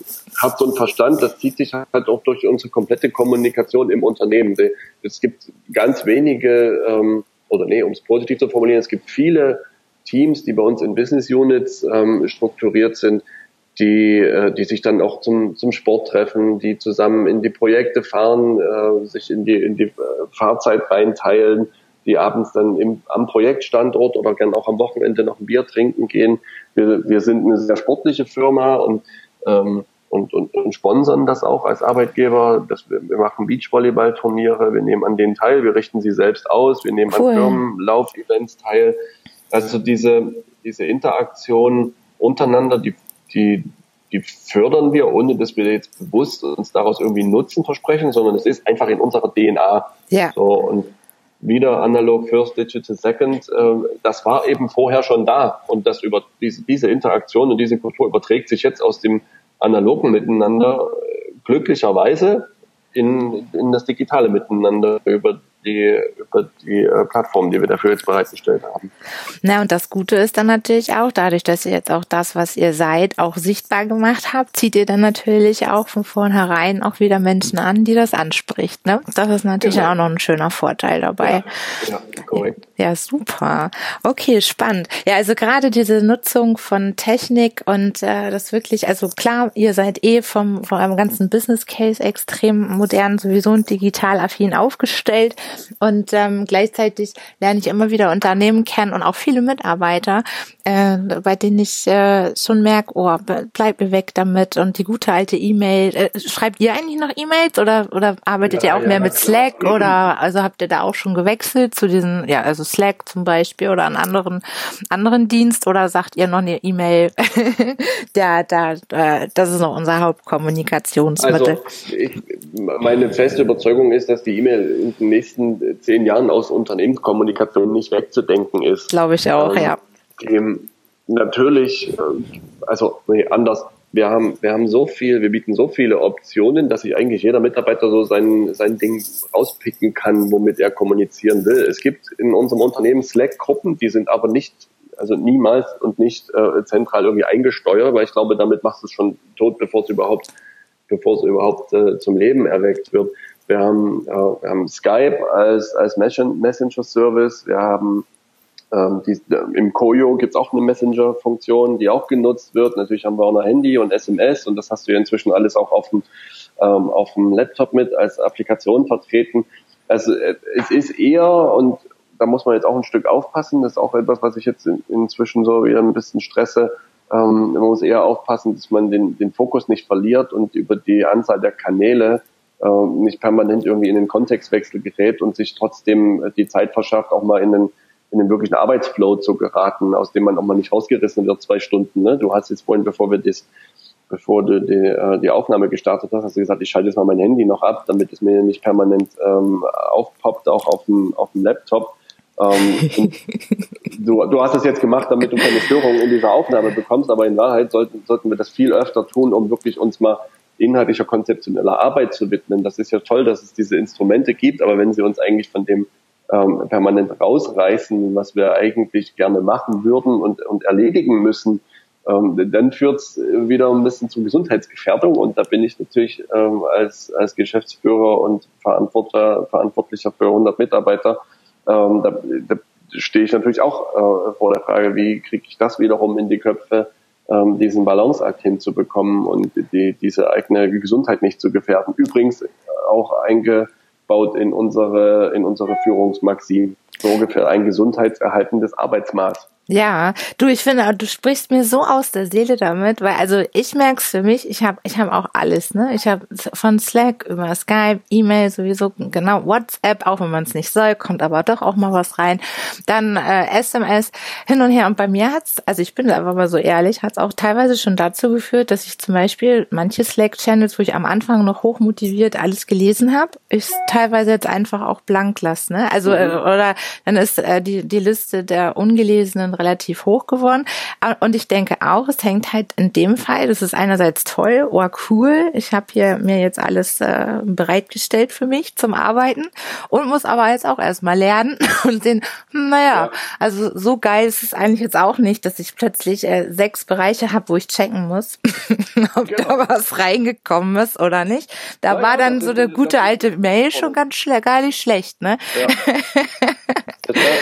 Herz und Verstand, das zieht sich halt auch durch unsere komplette Kommunikation im Unternehmen. Es gibt ganz wenige, ähm, oder nee, um es positiv zu formulieren, es gibt viele Teams, die bei uns in Business Units ähm, strukturiert sind, die, äh, die sich dann auch zum, zum Sport treffen, die zusammen in die Projekte fahren, äh, sich in die, in die äh, Fahrzeit reinteilen, die abends dann im, am Projektstandort oder gern auch am Wochenende noch ein Bier trinken gehen. Wir, wir sind eine sehr sportliche Firma und, ähm, und, und, und sponsern das auch als Arbeitgeber. Das, wir, wir machen Beachvolleyball-Turniere, wir nehmen an denen teil, wir richten sie selbst aus, wir nehmen cool. an Firmenlauf-Events teil. Also diese, diese Interaktion untereinander, die die, die fördern wir, ohne dass wir jetzt bewusst uns daraus irgendwie Nutzen versprechen, sondern es ist einfach in unserer DNA. Ja. So, und wieder analog first, digital second, äh, das war eben vorher schon da. Und das über diese, diese Interaktion und diese Kultur überträgt sich jetzt aus dem analogen Miteinander äh, glücklicherweise in, in das digitale Miteinander über die, über die äh, Plattform, die wir dafür jetzt bereitgestellt haben. Na, und das Gute ist dann natürlich auch, dadurch, dass ihr jetzt auch das, was ihr seid, auch sichtbar gemacht habt, zieht ihr dann natürlich auch von vornherein auch wieder Menschen an, die das anspricht. Ne? Das ist natürlich genau. auch noch ein schöner Vorteil dabei. Ja, ja korrekt. Ja, super. Okay, spannend. Ja, also gerade diese Nutzung von Technik und äh, das wirklich, also klar, ihr seid eh vom, vom ganzen Business Case extrem modern, sowieso und digital affin aufgestellt. Und ähm, gleichzeitig lerne ich immer wieder Unternehmen kennen und auch viele Mitarbeiter, äh, bei denen ich äh, schon merke, oh, bleib mir weg damit und die gute alte E-Mail. Äh, schreibt ihr eigentlich noch E-Mails oder oder arbeitet ja, ihr auch ja, mehr mit Slack klar. oder also habt ihr da auch schon gewechselt zu diesen, ja, also Slack zum Beispiel oder einen anderen anderen Dienst oder sagt ihr noch eine E-Mail? <laughs> da, da, das ist noch unser Hauptkommunikationsmittel. Also ich, meine feste Überzeugung ist, dass die E-Mail in den nächsten nächsten zehn Jahren aus Unternehmenskommunikation nicht wegzudenken ist. Glaube ich auch, ähm, ja. Dem, natürlich, äh, also nee, anders. Wir haben, wir haben so viel, wir bieten so viele Optionen, dass sich eigentlich jeder Mitarbeiter so sein, sein Ding rauspicken kann, womit er kommunizieren will. Es gibt in unserem Unternehmen Slack-Gruppen, die sind aber nicht, also niemals und nicht äh, zentral irgendwie eingesteuert, weil ich glaube, damit machst du es schon tot, bevor es überhaupt, bevor es überhaupt äh, zum Leben erweckt wird. Wir haben, äh, wir haben Skype als, als Messenger-Service. Wir haben ähm, die, im Koyo gibt's auch eine Messenger-Funktion, die auch genutzt wird. Natürlich haben wir auch noch Handy und SMS und das hast du ja inzwischen alles auch auf dem, ähm, auf dem Laptop mit als Applikation vertreten. Also äh, es ist eher und da muss man jetzt auch ein Stück aufpassen. Das ist auch etwas, was ich jetzt in, inzwischen so wieder ein bisschen stresse. Ähm, man muss eher aufpassen, dass man den, den Fokus nicht verliert und über die Anzahl der Kanäle äh, nicht permanent irgendwie in den Kontextwechsel gerät und sich trotzdem äh, die Zeit verschafft, auch mal in den, in den wirklichen Arbeitsflow zu geraten, aus dem man auch mal nicht rausgerissen wird, zwei Stunden. Ne? Du hast jetzt vorhin, bevor wir das bevor du die, äh, die Aufnahme gestartet hast, hast du gesagt, ich schalte jetzt mal mein Handy noch ab, damit es mir nicht permanent ähm, aufpoppt, auch auf dem, auf dem Laptop. Ähm, du, du hast es jetzt gemacht, damit du keine Störungen in dieser Aufnahme bekommst, aber in Wahrheit sollten, sollten wir das viel öfter tun, um wirklich uns mal inhaltlicher, konzeptioneller Arbeit zu widmen. Das ist ja toll, dass es diese Instrumente gibt, aber wenn sie uns eigentlich von dem ähm, permanent rausreißen, was wir eigentlich gerne machen würden und, und erledigen müssen, ähm, dann führt es wieder ein bisschen zu Gesundheitsgefährdung und da bin ich natürlich ähm, als, als Geschäftsführer und Verantwortlicher, Verantwortlicher für 100 Mitarbeiter, ähm, da, da stehe ich natürlich auch äh, vor der Frage, wie kriege ich das wiederum in die Köpfe, ähm, diesen Balanceakt hinzubekommen und die, diese eigene Gesundheit nicht zu gefährden. Übrigens auch eingebaut in unsere, in unsere Führungsmaxim, so ungefähr ein gesundheitserhaltendes Arbeitsmaß. Ja, du, ich finde, du sprichst mir so aus der Seele damit, weil also ich merk's für mich, ich habe ich hab auch alles, ne? Ich habe von Slack über Skype, E-Mail sowieso, genau, WhatsApp, auch wenn man es nicht soll, kommt aber doch auch mal was rein. Dann äh, SMS hin und her. Und bei mir hat's, also ich bin einfach mal so ehrlich, hat's auch teilweise schon dazu geführt, dass ich zum Beispiel manche Slack-Channels, wo ich am Anfang noch hochmotiviert alles gelesen habe, ich teilweise jetzt einfach auch blank lasse, ne? Also mhm. äh, oder dann ist äh, die, die Liste der ungelesenen relativ hoch geworden. Und ich denke auch, es hängt halt in dem Fall, das ist einerseits toll, oh cool, ich habe hier mir jetzt alles äh, bereitgestellt für mich zum Arbeiten und muss aber jetzt auch erstmal lernen <laughs> und sehen, hm, naja, also so geil ist es eigentlich jetzt auch nicht, dass ich plötzlich äh, sechs Bereiche habe, wo ich checken muss, <laughs> ob genau. da was reingekommen ist oder nicht. Da ja, war dann so eine gute alte Mail schon ganz schle gar nicht schlecht, ne? Ja. <laughs>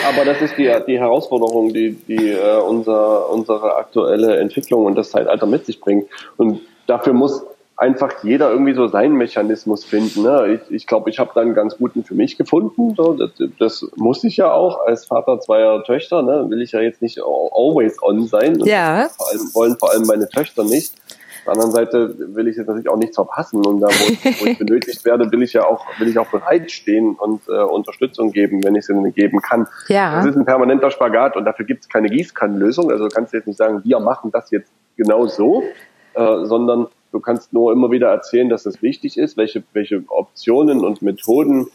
Aber das ist die, die Herausforderung, die, die äh, unser, unsere aktuelle Entwicklung und das Zeitalter mit sich bringt. Und dafür muss einfach jeder irgendwie so seinen Mechanismus finden. Ne? Ich, ich glaube, ich habe da einen ganz guten für mich gefunden. So, das, das muss ich ja auch als Vater zweier Töchter. Ne? Will ich ja jetzt nicht always on sein. Ja. Vor allem, wollen vor allem meine Töchter nicht. Auf der anderen Seite will ich jetzt natürlich auch nichts verpassen und da, wo, wo ich <laughs> benötigt werde, will ich ja auch, will ich auch bereitstehen und äh, Unterstützung geben, wenn ich sie geben kann. Ja. Das ist ein permanenter Spagat und dafür gibt es keine Gießkannenlösung. Also du kannst jetzt nicht sagen, wir machen das jetzt genau so, äh, sondern du kannst nur immer wieder erzählen, dass es wichtig ist, welche, welche Optionen und Methoden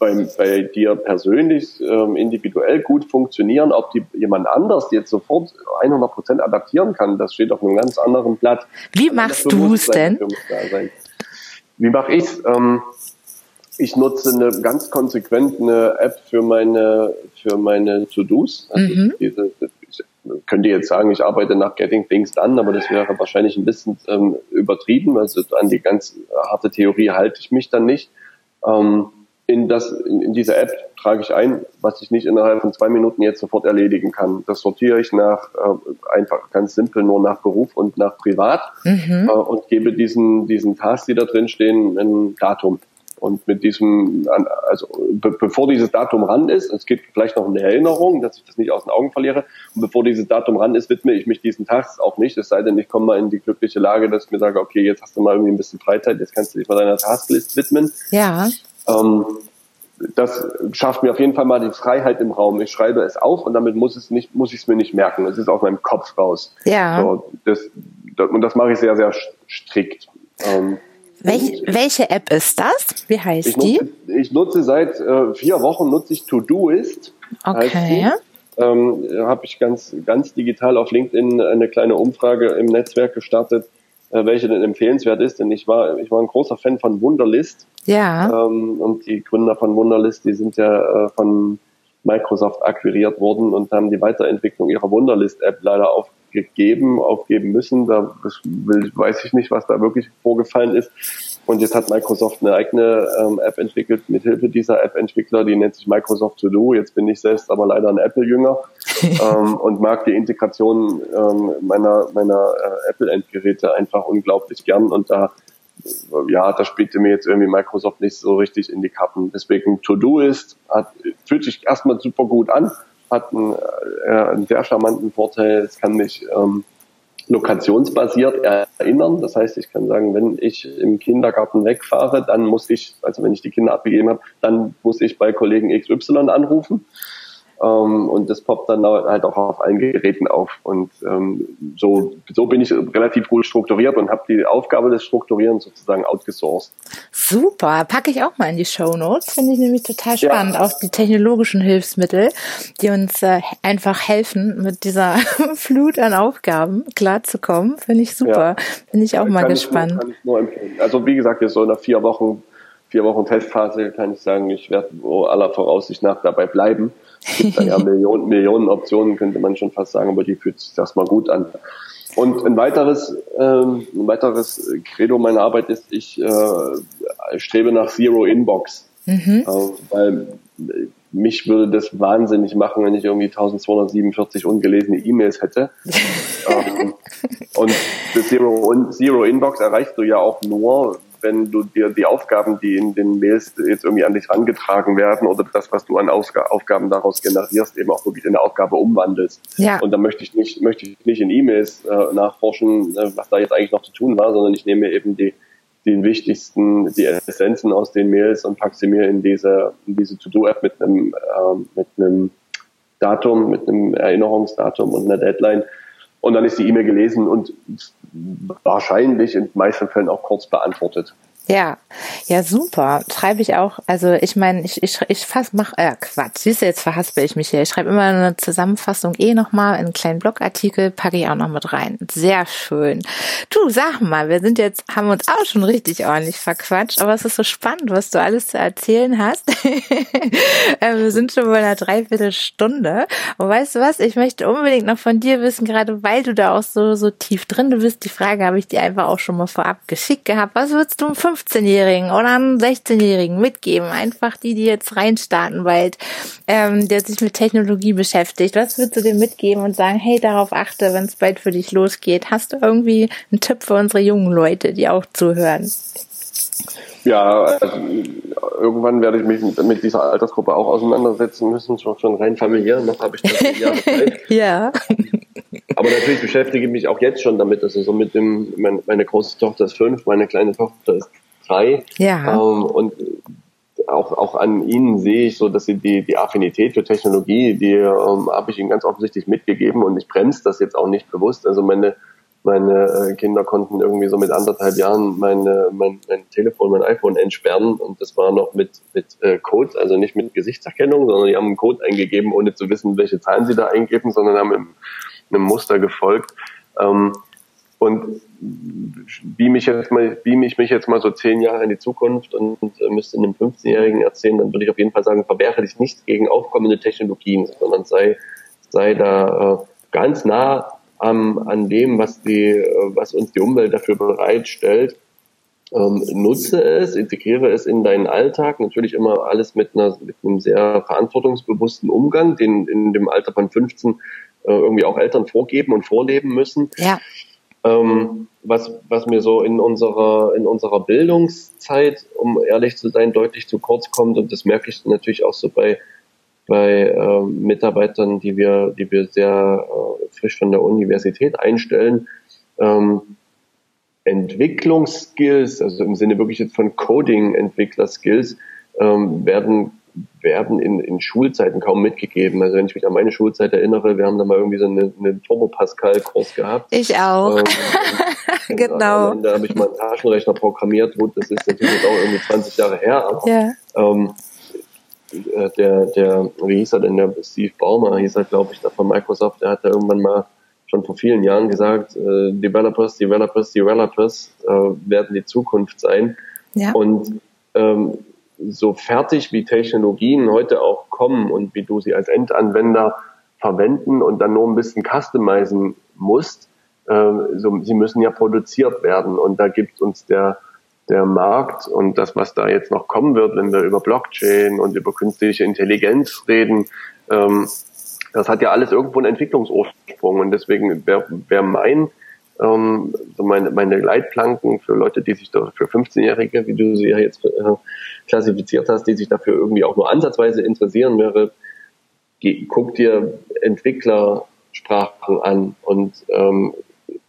bei, bei dir persönlich ähm, individuell gut funktionieren, ob die jemand anders jetzt sofort 100 Prozent adaptieren kann, das steht auf einem ganz anderen Blatt. Wie machst du es denn? Wie mache ich es? Ähm, ich nutze eine ganz konsequent eine App für meine für meine To-Dos. Also mhm. diese, ich könnte jetzt sagen, ich arbeite nach Getting Things Done, aber das wäre wahrscheinlich ein bisschen ähm, übertrieben. Also an die ganz harte Theorie halte ich mich dann nicht. Ähm, in, das, in, in diese App trage ich ein, was ich nicht innerhalb von zwei Minuten jetzt sofort erledigen kann. Das sortiere ich nach äh, einfach ganz simpel nur nach Beruf und nach Privat mhm. äh, und gebe diesen, diesen Tasks, die da drin stehen, ein Datum. Und mit diesem, also be bevor dieses Datum ran ist, es gibt vielleicht noch eine Erinnerung, dass ich das nicht aus den Augen verliere. Und bevor dieses Datum ran ist, widme ich mich diesen Tasks auch nicht. Es sei denn, ich komme mal in die glückliche Lage, dass ich mir sage, okay, jetzt hast du mal irgendwie ein bisschen Freizeit, jetzt kannst du dich mal deiner Tasklist widmen. Ja. Ähm, das schafft mir auf jeden Fall mal die Freiheit im Raum. Ich schreibe es auf und damit muss es nicht, muss ich es mir nicht merken. Es ist aus meinem Kopf raus. Ja. So, das, das, und das mache ich sehr, sehr strikt. Ähm, Welch, welche App ist das? Wie heißt ich die? Nutze, ich nutze seit äh, vier Wochen nutze ich Todoist. Okay. Ähm, Habe ich ganz, ganz digital auf LinkedIn eine kleine Umfrage im Netzwerk gestartet äh, welche denn empfehlenswert ist. Denn ich war, ich war ein großer Fan von Wunderlist. Ja. Ähm, und die Gründer von Wunderlist, die sind ja äh, von Microsoft akquiriert worden und haben die Weiterentwicklung ihrer Wunderlist-App leider aufgegeben, aufgeben müssen. Da will, weiß ich nicht, was da wirklich vorgefallen ist. Und jetzt hat Microsoft eine eigene ähm, App entwickelt mit Hilfe dieser App-Entwickler, die nennt sich Microsoft To Do. Jetzt bin ich selbst aber leider ein Apple-Jünger <laughs> ähm, und mag die Integration ähm, meiner, meiner äh, Apple-Endgeräte einfach unglaublich gern. Und da, ja, da spielte mir jetzt irgendwie Microsoft nicht so richtig in die Karten. Deswegen To Do ist, hat, fühlt sich erstmal super gut an, hat einen, äh, einen sehr charmanten Vorteil. Es kann mich ähm, lokationsbasiert erinnern. Das heißt, ich kann sagen, wenn ich im Kindergarten wegfahre, dann muss ich, also wenn ich die Kinder abgegeben habe, dann muss ich bei Kollegen XY anrufen. Ähm, und das poppt dann halt auch auf allen Geräten auf. Und ähm, so, so bin ich relativ gut strukturiert und habe die Aufgabe des Strukturierens sozusagen outgesourced. Super, packe ich auch mal in die Show Notes. Finde ich nämlich total spannend. Ja. Auch die technologischen Hilfsmittel, die uns äh, einfach helfen, mit dieser <laughs> Flut an Aufgaben klarzukommen. Finde ich super. Ja. Bin ich auch mal kann gespannt. Ich kann ich nur empfehlen. Also wie gesagt, jetzt so nach vier Wochen vier Wochen Testphase kann ich sagen, ich werde aller Voraussicht nach dabei bleiben. Ja <laughs> Millionen, Millionen Optionen, könnte man schon fast sagen, aber die fühlt sich erstmal gut an. Und ein weiteres, ähm, ein weiteres Credo meiner Arbeit ist, ich äh, strebe nach Zero Inbox. Mhm. Äh, weil mich würde das wahnsinnig machen, wenn ich irgendwie 1247 ungelesene E-Mails hätte. <laughs> ähm, und das Zero, Zero Inbox erreichst du ja auch nur, wenn du dir die Aufgaben, die in den Mails jetzt irgendwie an dich herangetragen werden oder das, was du an Aufgaben daraus generierst, eben auch wirklich in eine Aufgabe umwandelst. Ja. Und da möchte ich nicht, möchte ich nicht in E-Mails äh, nachforschen, äh, was da jetzt eigentlich noch zu tun war, sondern ich nehme eben die, die wichtigsten, die Essenzen aus den Mails und packe sie mir in diese, in diese To-Do-App mit einem, äh, mit einem Datum, mit einem Erinnerungsdatum und einer Deadline. Und dann ist die E-Mail gelesen und wahrscheinlich in den meisten Fällen auch kurz beantwortet. Ja, ja, super. Schreibe ich auch, also ich meine, ich, ich, ich fass, mach, äh, Quatsch, siehst du, jetzt verhaspel ich mich hier. Ich schreibe immer eine Zusammenfassung eh nochmal in einen kleinen Blogartikel, packe ich auch noch mit rein. Sehr schön. Du, sag mal, wir sind jetzt, haben uns auch schon richtig ordentlich verquatscht, aber es ist so spannend, was du alles zu erzählen hast. <laughs> Äh, wir sind schon bei einer Dreiviertelstunde. Und weißt du was, ich möchte unbedingt noch von dir wissen, gerade weil du da auch so, so tief drin bist. Die Frage habe ich dir einfach auch schon mal vorab geschickt gehabt. Was würdest du um 15-Jährigen oder einem 16-Jährigen mitgeben? Einfach die, die jetzt reinstarten bald, ähm, der sich mit Technologie beschäftigt. Was würdest du dem mitgeben und sagen, hey, darauf achte, wenn es bald für dich losgeht? Hast du irgendwie einen Tipp für unsere jungen Leute, die auch zuhören? Ja, also irgendwann werde ich mich mit, dieser Altersgruppe auch auseinandersetzen müssen, schon, schon rein familiär, noch habe ich das Jahre Zeit. <laughs> ja. Aber natürlich beschäftige ich mich auch jetzt schon damit, also so mit dem, meine, meine große Tochter ist fünf, meine kleine Tochter ist drei. Ja. Ähm, und auch, auch an ihnen sehe ich so, dass sie die, die Affinität für Technologie, die ähm, habe ich ihnen ganz offensichtlich mitgegeben und ich bremse das jetzt auch nicht bewusst. Also meine, meine äh, Kinder konnten irgendwie so mit anderthalb Jahren meine, mein, mein Telefon, mein iPhone entsperren und das war noch mit, mit äh, Code, also nicht mit Gesichtserkennung, sondern die haben einen Code eingegeben, ohne zu wissen, welche Zahlen sie da eingeben, sondern haben einem, einem Muster gefolgt. Ähm, und beam ich jetzt mal, beam ich mich jetzt mal so zehn Jahre in die Zukunft und, äh, müsste einem 15-Jährigen erzählen, dann würde ich auf jeden Fall sagen, verwehre dich nicht gegen aufkommende Technologien, sondern sei, sei da äh, ganz nah am, an dem, was die, äh, was uns die Umwelt dafür bereitstellt. Ähm, nutze es, integriere es in deinen Alltag, natürlich immer alles mit, einer, mit einem sehr verantwortungsbewussten Umgang, den in dem Alter von 15 äh, irgendwie auch Eltern vorgeben und vorleben müssen. Ja. Ähm, was, was mir so in unserer, in unserer Bildungszeit, um ehrlich zu sein, deutlich zu kurz kommt, und das merke ich natürlich auch so bei, bei äh, Mitarbeitern, die wir, die wir sehr äh, frisch von der Universität einstellen, ähm, Entwicklungsskills, also im Sinne wirklich jetzt von Coding-Entwickler-Skills, ähm, werden werden in, in Schulzeiten kaum mitgegeben. Also wenn ich mich an meine Schulzeit erinnere, wir haben da mal irgendwie so einen, einen Turbo-Pascal-Kurs gehabt. Ich auch. Ähm, <laughs> genau. Da habe ich mal einen Taschenrechner programmiert. Gut, das ist natürlich auch irgendwie 20 Jahre her, aber ja. ähm, äh, der, der, wie hieß er denn, der Steve Baumer hieß er, glaube ich, da von Microsoft, der hat da irgendwann mal schon vor vielen Jahren gesagt, äh, Developers, Developers, Developers äh, werden die Zukunft sein. Ja. Und ähm, so fertig wie Technologien heute auch kommen und wie du sie als Endanwender verwenden und dann nur ein bisschen customizen musst, äh, so, sie müssen ja produziert werden. Und da gibt uns der der Markt und das, was da jetzt noch kommen wird, wenn wir über Blockchain und über künstliche Intelligenz reden, ähm, das hat ja alles irgendwo einen Entwicklungsursprung. Und deswegen wäre wär mein ähm, so meine, meine Leitplanken für Leute, die sich da, für 15-Jährige, wie du sie ja jetzt äh, klassifiziert hast, die sich dafür irgendwie auch nur ansatzweise interessieren, wäre, geh, guck dir Entwicklersprachen an und ähm,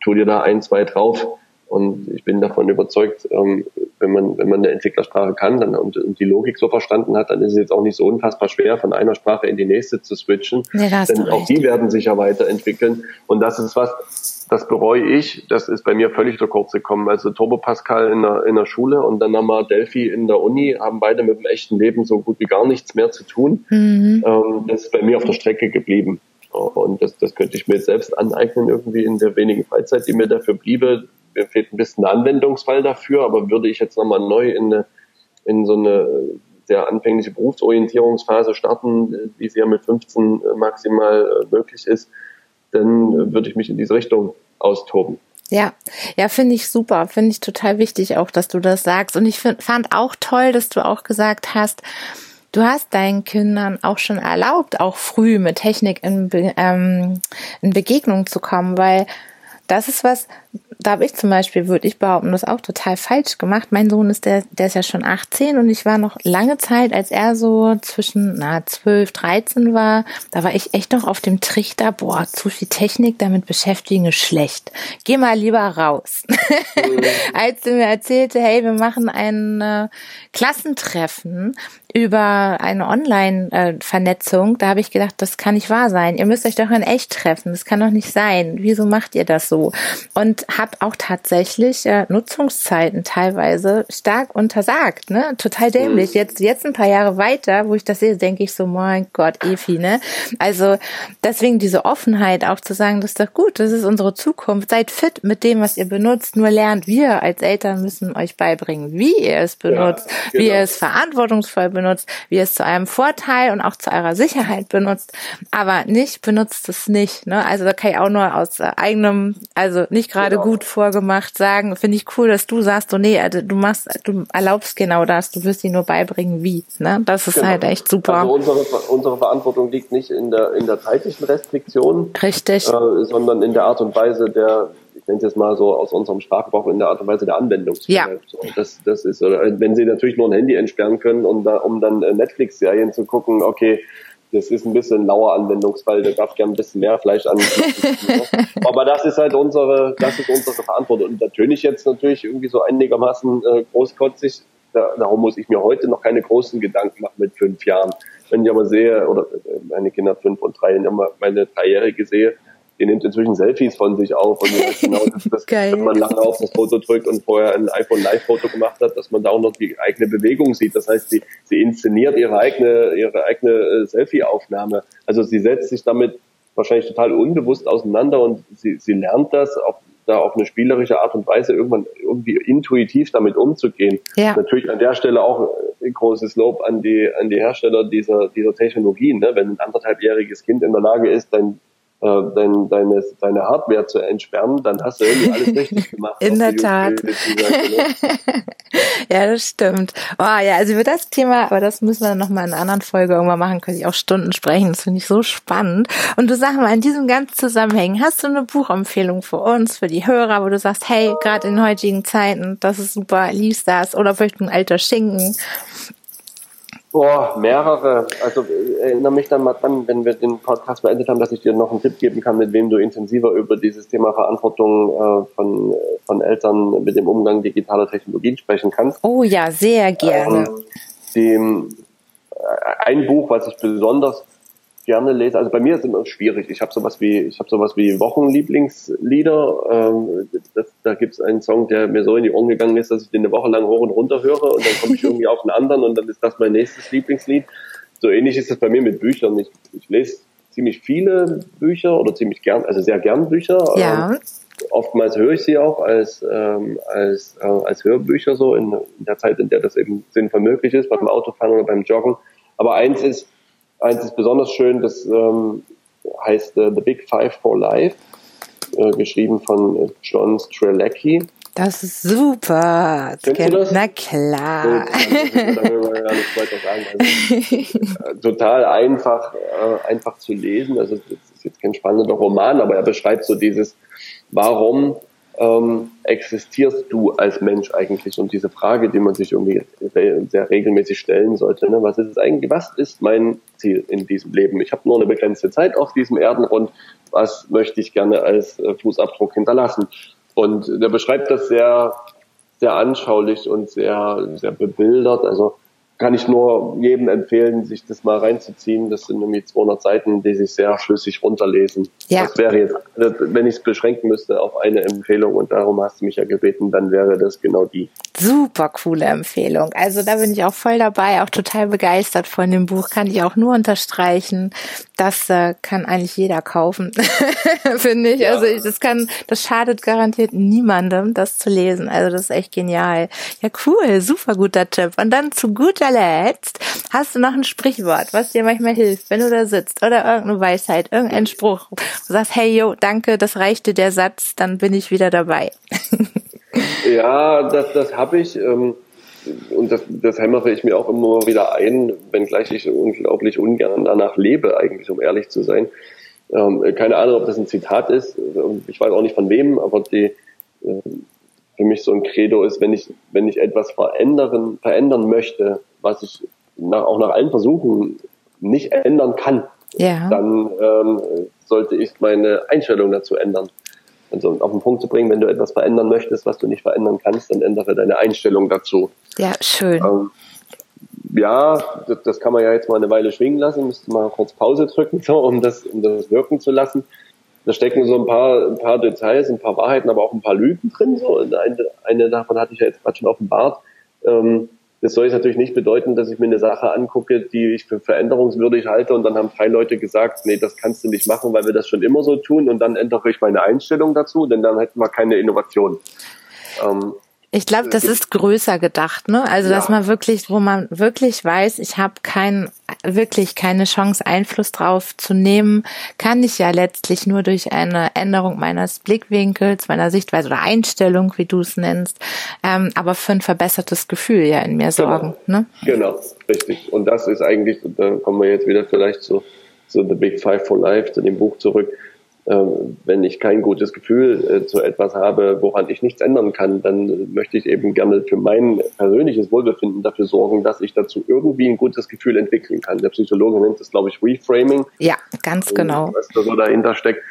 tu dir da ein, zwei drauf. Und ich bin davon überzeugt, ähm, wenn man, wenn man eine Entwicklersprache kann dann, und, und die Logik so verstanden hat, dann ist es jetzt auch nicht so unfassbar schwer, von einer Sprache in die nächste zu switchen. Ja, Denn auch die werden sich ja weiterentwickeln. Und das ist was, das bereue ich. Das ist bei mir völlig zu kurz gekommen. Also Turbo Pascal in der, in der Schule und dann nochmal Delphi in der Uni haben beide mit dem echten Leben so gut wie gar nichts mehr zu tun. Mhm. Ähm, das ist bei mir auf der Strecke geblieben. Und das, das könnte ich mir jetzt selbst aneignen, irgendwie in der wenigen Freizeit, die mir dafür bliebe. Mir fehlt ein bisschen ein Anwendungsfall dafür, aber würde ich jetzt nochmal neu in, eine, in so eine sehr anfängliche Berufsorientierungsphase starten, wie sie ja mit 15 maximal äh, möglich ist, dann würde ich mich in diese Richtung austoben. Ja, ja, finde ich super, finde ich total wichtig auch, dass du das sagst. Und ich find, fand auch toll, dass du auch gesagt hast, du hast deinen Kindern auch schon erlaubt, auch früh mit Technik in, Be ähm, in Begegnung zu kommen, weil das ist was, da habe ich zum Beispiel, würde ich behaupten, das auch total falsch gemacht. Mein Sohn ist der, der ist ja schon 18 und ich war noch lange Zeit, als er so zwischen na 12, 13 war, da war ich echt noch auf dem Trichter, boah, zu viel Technik, damit beschäftigen ist schlecht. Geh mal lieber raus. Mhm. <laughs> als er mir erzählte, hey, wir machen ein äh, Klassentreffen über eine Online-Vernetzung, da habe ich gedacht, das kann nicht wahr sein. Ihr müsst euch doch in echt treffen. Das kann doch nicht sein. Wieso macht ihr das so? Und habe auch tatsächlich äh, Nutzungszeiten teilweise stark untersagt. Ne? Total dämlich. Jetzt, jetzt ein paar Jahre weiter, wo ich das sehe, denke ich so, mein Gott, Efi, ne? Also deswegen diese Offenheit auch zu sagen, das ist doch gut, das ist unsere Zukunft. Seid fit mit dem, was ihr benutzt. Nur lernt, wir als Eltern müssen euch beibringen, wie ihr es benutzt, ja, genau. wie ihr es verantwortungsvoll benutzt, wie ihr es zu eurem Vorteil und auch zu eurer Sicherheit benutzt. Aber nicht benutzt es nicht. Ne? Also da kann ich auch nur aus äh, eigenem, also nicht gerade genau. gut vorgemacht sagen, finde ich cool, dass du sagst, so nee, also du machst, du erlaubst genau das, du wirst ihnen nur beibringen, wie. Ne? Das ist genau. halt echt super. Also unsere, unsere Verantwortung liegt nicht in der in der zeitlichen Restriktion, richtig, äh, sondern in der Art und Weise der nenne es jetzt mal so aus unserem Sprachgebrauch in der Art und Weise der Anwendung. Ja. So, das, das ist, wenn Sie natürlich nur ein Handy entsperren können, um, da, um dann äh, Netflix-Serien zu gucken, okay, das ist ein bisschen ein lauer Anwendungsfall, der darf gern ein bisschen mehr Fleisch an. <laughs> Aber das ist halt unsere, das ist unsere Verantwortung. Und natürlich jetzt natürlich irgendwie so einigermaßen äh, großkotzig, da, darum muss ich mir heute noch keine großen Gedanken machen mit fünf Jahren. Wenn ich aber sehe, oder äh, meine Kinder fünf und drei, wenn ich meine Dreijährige sehe, die nimmt inzwischen Selfies von sich auf und genau, dass, das, dass man lange auf das Foto drückt und vorher ein iPhone Live-Foto gemacht hat, dass man da auch noch die eigene Bewegung sieht. Das heißt, sie, sie inszeniert ihre eigene, ihre eigene äh, Selfie-Aufnahme. Also sie setzt sich damit wahrscheinlich total unbewusst auseinander und sie, sie lernt das auf, da auf eine spielerische Art und Weise irgendwann irgendwie intuitiv damit umzugehen. Ja. Natürlich an der Stelle auch ein großes Lob an die, an die Hersteller dieser, dieser Technologien. Ne? Wenn ein anderthalbjähriges Kind in der Lage ist, dein äh, dein, deine, deine Hardware zu entsperren, dann hast du irgendwie alles richtig <laughs> gemacht. In der Tat. <laughs> ja, das stimmt. Oh ja, also über das Thema, aber das müssen wir nochmal in einer anderen Folge irgendwann machen, könnte ich auch Stunden sprechen. Das finde ich so spannend. Und du sag mal, in diesem ganzen Zusammenhängen, hast du eine Buchempfehlung für uns, für die Hörer, wo du sagst, hey, gerade in heutigen Zeiten, das ist super, liest das, oder vielleicht ein alter Schinken Boah, mehrere. Also äh, erinnere mich dann mal dran, wenn wir den Podcast beendet haben, dass ich dir noch einen Tipp geben kann, mit wem du intensiver über dieses Thema Verantwortung äh, von, von Eltern mit dem Umgang digitaler Technologien sprechen kannst. Oh ja, sehr gerne. Ähm, dem, äh, ein Buch, was ich besonders gerne lese. Also bei mir ist es immer schwierig. Ich habe sowas wie, ich habe sowas wie Wochenlieblingslieder. Ähm, das, da gibt es einen Song, der mir so in die Ohren gegangen ist, dass ich den eine Woche lang hoch und runter höre und dann komme ich irgendwie auf einen anderen und dann ist das mein nächstes Lieblingslied. So ähnlich ist es bei mir mit Büchern. Ich, ich lese ziemlich viele Bücher oder ziemlich gern, also sehr gern Bücher. Ja. Ähm, oftmals höre ich sie auch als, ähm, als, äh, als Hörbücher so in, in der Zeit, in der das eben sinnvoll möglich ist, beim Autofahren oder beim Joggen. Aber eins ist, Eins ist besonders schön, das ähm, heißt äh, The Big Five for Life, äh, geschrieben von äh, John Strelecki. Das ist super. Kennst du das? Na klar. total einfach, äh, einfach zu lesen. Also es ist jetzt kein spannender Roman, aber er beschreibt so dieses, warum ähm, existierst du als Mensch eigentlich? Und diese Frage, die man sich irgendwie sehr regelmäßig stellen sollte, ne? was ist eigentlich, was ist mein Ziel in diesem Leben? Ich habe nur eine begrenzte Zeit auf diesem Erdenrund, was möchte ich gerne als äh, Fußabdruck hinterlassen? Und der beschreibt das sehr, sehr anschaulich und sehr, sehr bebildert. Also kann ich nur jedem empfehlen, sich das mal reinzuziehen. Das sind irgendwie 200 Seiten, die sich sehr schlüssig runterlesen. Ja. Das wäre jetzt, wenn ich es beschränken müsste auf eine Empfehlung und darum hast du mich ja gebeten, dann wäre das genau die. Super coole Empfehlung. Also da bin ich auch voll dabei, auch total begeistert von dem Buch. Kann ich auch nur unterstreichen. Das äh, kann eigentlich jeder kaufen, <laughs> finde ich. Ja. Also ich, das kann, das schadet garantiert niemandem, das zu lesen. Also das ist echt genial. Ja, cool, super guter Tipp. Und dann zu guter Letzt hast du noch ein Sprichwort, was dir manchmal hilft, wenn du da sitzt oder irgendeine Weisheit, irgendein Spruch. Du sagst, hey, yo, danke, das reichte der Satz, dann bin ich wieder dabei. <laughs> Ja, das, das habe ich. Ähm, und das, das hämmere ich mir auch immer wieder ein, wenngleich ich unglaublich ungern danach lebe, eigentlich, um ehrlich zu sein. Ähm, keine Ahnung, ob das ein Zitat ist. Ich weiß auch nicht von wem, aber die, äh, für mich so ein Credo ist, wenn ich, wenn ich etwas verändern, verändern möchte, was ich nach, auch nach allen Versuchen nicht ändern kann, ja. dann ähm, sollte ich meine Einstellung dazu ändern also auf den Punkt zu bringen, wenn du etwas verändern möchtest, was du nicht verändern kannst, dann ändere deine Einstellung dazu. Ja, schön. Ähm, ja, das, das, kann man ja jetzt mal eine Weile schwingen lassen, müsste mal kurz Pause drücken, <laughs> so, um das, um das wirken zu lassen. Da stecken so ein paar, ein paar Details, ein paar Wahrheiten, aber auch ein paar Lügen drin. So. Eine, eine davon hatte ich ja jetzt gerade schon offenbart. Ähm, das soll jetzt natürlich nicht bedeuten, dass ich mir eine Sache angucke, die ich für veränderungswürdig halte und dann haben drei Leute gesagt, nee, das kannst du nicht machen, weil wir das schon immer so tun und dann ändere ich meine Einstellung dazu, denn dann hätten wir keine Innovation. Ähm, ich glaube, das ist größer gedacht, ne? Also ja. dass man wirklich, wo man wirklich weiß, ich habe kein, wirklich keine Chance, Einfluss drauf zu nehmen, kann ich ja letztlich nur durch eine Änderung meines Blickwinkels, meiner Sichtweise oder Einstellung, wie du es nennst, ähm, aber für ein verbessertes Gefühl ja in mir genau. sorgen. Genau. Ne? genau, richtig. Und das ist eigentlich, da kommen wir jetzt wieder vielleicht zu, zu The Big Five for Life, zu dem Buch zurück wenn ich kein gutes Gefühl äh, zu etwas habe, woran ich nichts ändern kann, dann möchte ich eben gerne für mein persönliches Wohlbefinden dafür sorgen, dass ich dazu irgendwie ein gutes Gefühl entwickeln kann. Der Psychologe nennt das, glaube ich, Reframing. Ja, ganz genau. Was da so dahinter steckt.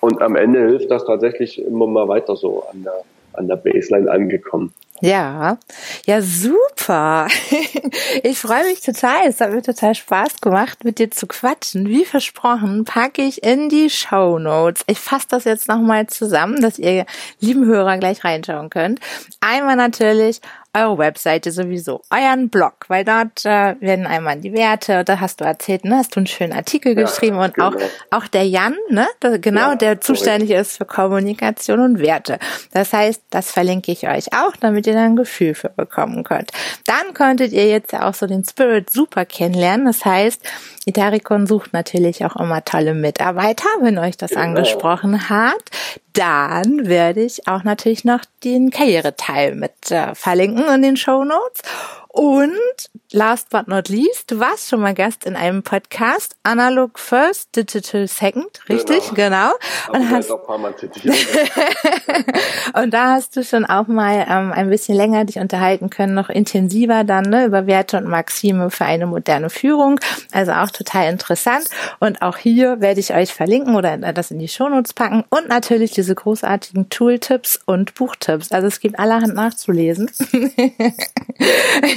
Und am Ende hilft das tatsächlich immer mal weiter so an der, an der Baseline angekommen. Ja, ja, super. <laughs> Ich freue mich total. Es hat mir total Spaß gemacht, mit dir zu quatschen. Wie versprochen, packe ich in die Show Notes. Ich fasse das jetzt nochmal zusammen, dass ihr lieben Hörer gleich reinschauen könnt. Einmal natürlich eure Webseite sowieso, euren Blog, weil dort äh, werden einmal die Werte, da hast du erzählt, ne, hast du einen schönen Artikel ja, geschrieben und genau. auch, auch der Jan, ne, das, genau, ja, der zuständig ist für Kommunikation und Werte. Das heißt, das verlinke ich euch auch, damit ihr da ein Gefühl für bekommen könnt. Dann könntet ihr jetzt auch so den Spirit super kennenlernen. Das heißt, Itarikon sucht natürlich auch immer tolle Mitarbeiter, wenn euch das genau. angesprochen hat. Dann werde ich auch natürlich noch den Karriereteil mit äh, verlinken in den Show Notes. Und last but not least, du warst schon mal Gast in einem Podcast, Analog First, Digital Second, richtig? Genau. genau. Und, hast <laughs> und da hast du schon auch mal ähm, ein bisschen länger dich unterhalten können, noch intensiver dann ne, über Werte und Maxime für eine moderne Führung. Also auch total interessant. Und auch hier werde ich euch verlinken oder das in die Shownotes packen und natürlich diese großartigen Tooltips und Buchtipps. Also es gibt allerhand nachzulesen. <laughs>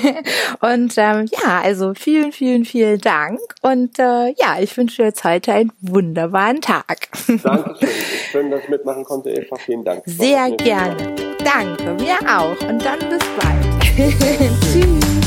<laughs> und ähm, ja, also vielen, vielen, vielen Dank. Und äh, ja, ich wünsche dir jetzt heute einen wunderbaren Tag. Dankeschön. <laughs> Schön, dass ich mitmachen konnte, Eva. Vielen Dank. Sehr gerne. Danke, mir auch. Und dann bis bald. <laughs> Tschüss.